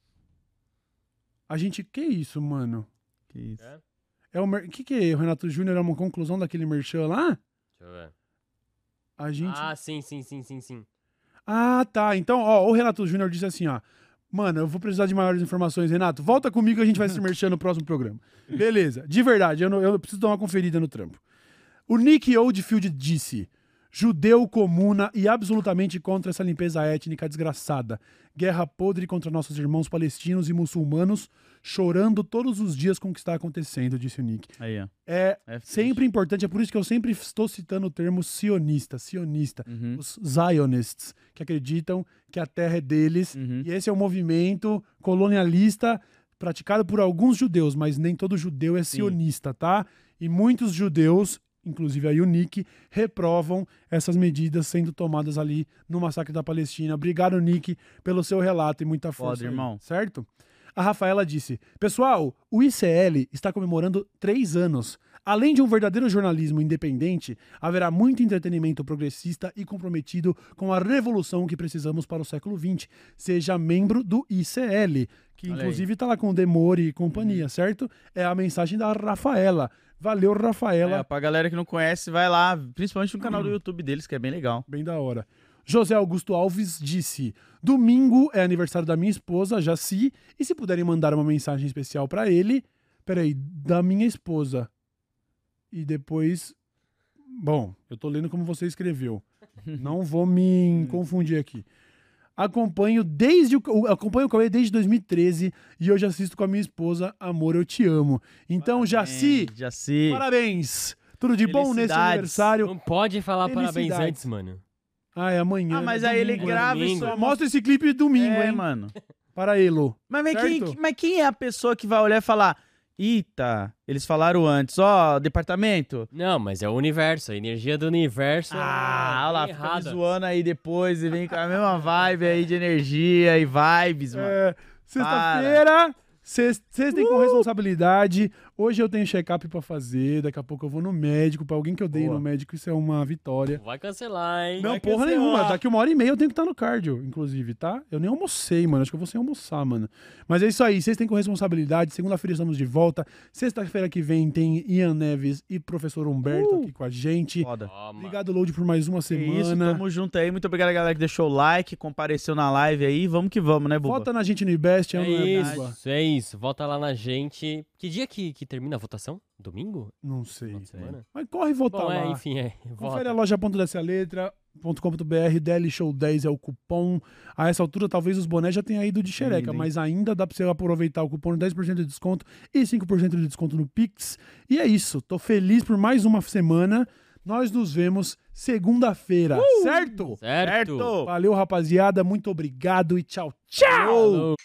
A gente, que isso, mano? Que isso. É? É o mer... que que é? O Renato Júnior é uma conclusão daquele merchan lá? Deixa eu ver. A gente Ah, sim, sim, sim, sim, sim. Ah, tá. Então, ó, o Renato Júnior disse assim, ó. Mano, eu vou precisar de maiores informações, Renato. Volta comigo que a gente vai se [laughs] mexer no próximo programa. Beleza. De verdade, eu, não- eu preciso dar uma conferida no trampo. O Nick Oldfield disse: judeu, comuna e absolutamente contra essa limpeza étnica desgraçada. Guerra podre contra nossos irmãos palestinos e muçulmanos, chorando todos os dias com o que está acontecendo, disse o Nick. Aí, ó. É É sempre importante, é por isso que eu sempre estou citando o termo sionista, sionista Uhum. os Zionists, que acreditam que a terra é deles. Uhum. E esse é um movimento colonialista praticado por alguns judeus, mas nem todo judeu é Sim. sionista, tá? E muitos judeus, inclusive a Nick, reprovam essas medidas sendo tomadas ali no massacre da Palestina. Obrigado, Nick, pelo seu relato e muita Foda, força. aí, irmão. Certo? A Rafaela disse: Pessoal, o ICL está comemorando três anos. Além de um verdadeiro jornalismo independente, haverá muito entretenimento progressista e comprometido com a revolução que precisamos para o século XX. Seja membro do ICL, que Olha inclusive está lá com o Demore e companhia, certo? É a mensagem da Rafaela. Valeu, Rafaela. É, pra galera que não conhece, vai lá, principalmente no canal do YouTube deles, que é bem legal. Bem da hora. José Augusto Alves disse: Domingo é aniversário da minha esposa, Jaci, e se puderem mandar uma mensagem especial pra ele. Peraí, da minha esposa. E depois. Bom, eu tô lendo como você escreveu. [laughs] Não vou me confundir aqui. Acompanho desde o, acompanho o Cauê desde 2013 e hoje assisto com a minha esposa Amor, eu te amo. Então, Jaci, É, Jaci. parabéns! Tudo de bom nesse Felicidades. aniversário. Não pode falar parabéns antes, mano. Ah, é amanhã. Ah, mas né? aí ele Domingo, né? grava e domingo. só Mostra esse clipe domingo, é, hein? mano. Para Lu. Mas, mas, quem, Certo? mas quem é a pessoa que vai olhar e falar: Eita, eles falaram antes, ó, departamento. Não, mas é o universo, a energia do universo. Ah, é olha lá, fica zoando aí depois e vem com a mesma vibe aí de energia e vibes, mano. É, Sexta-feira, sex- sextem com responsabilidade. Hoje eu tenho check-up pra fazer, daqui a pouco eu vou no médico, pra alguém que eu dei Boa. no médico, isso é uma vitória. Vai cancelar, hein? Não, Vai porra cancelar. nenhuma. Daqui uma hora e meia eu tenho que estar no cardio, inclusive, tá? Eu nem almocei, mano. Acho que eu vou sem almoçar, mano. Mas é isso aí. Vocês têm com responsabilidade. Segunda-feira estamos de volta. Sexta-feira que vem tem Ian Neves e professor Humberto aqui com a gente. Foda. Obrigado, Load, por mais uma isso, semana. tamo junto aí. Muito obrigado, galera, que deixou o like, compareceu na live aí. Vamos que vamos, né, Buba? Vota na gente no IBEST. É ama a isso, é isso. Volta lá na gente. Que dia que, que termina a votação? Domingo? Não sei. Semana? Mas corre e vota Bom, lá. é, enfim, é. Confere a Volta. loja.dessa letra.com.br, DL Show 10 é o cupom. A essa altura, talvez os bonés já tenham ido de xereca, Ainda, mas ainda dá pra você aproveitar o cupom de 10% de desconto e 5% de desconto no Pix. E é isso, tô feliz por mais uma semana. Nós nos vemos segunda-feira, Uh! certo? Certo. Valeu, rapaziada, muito obrigado e tchau, tchau! Falou.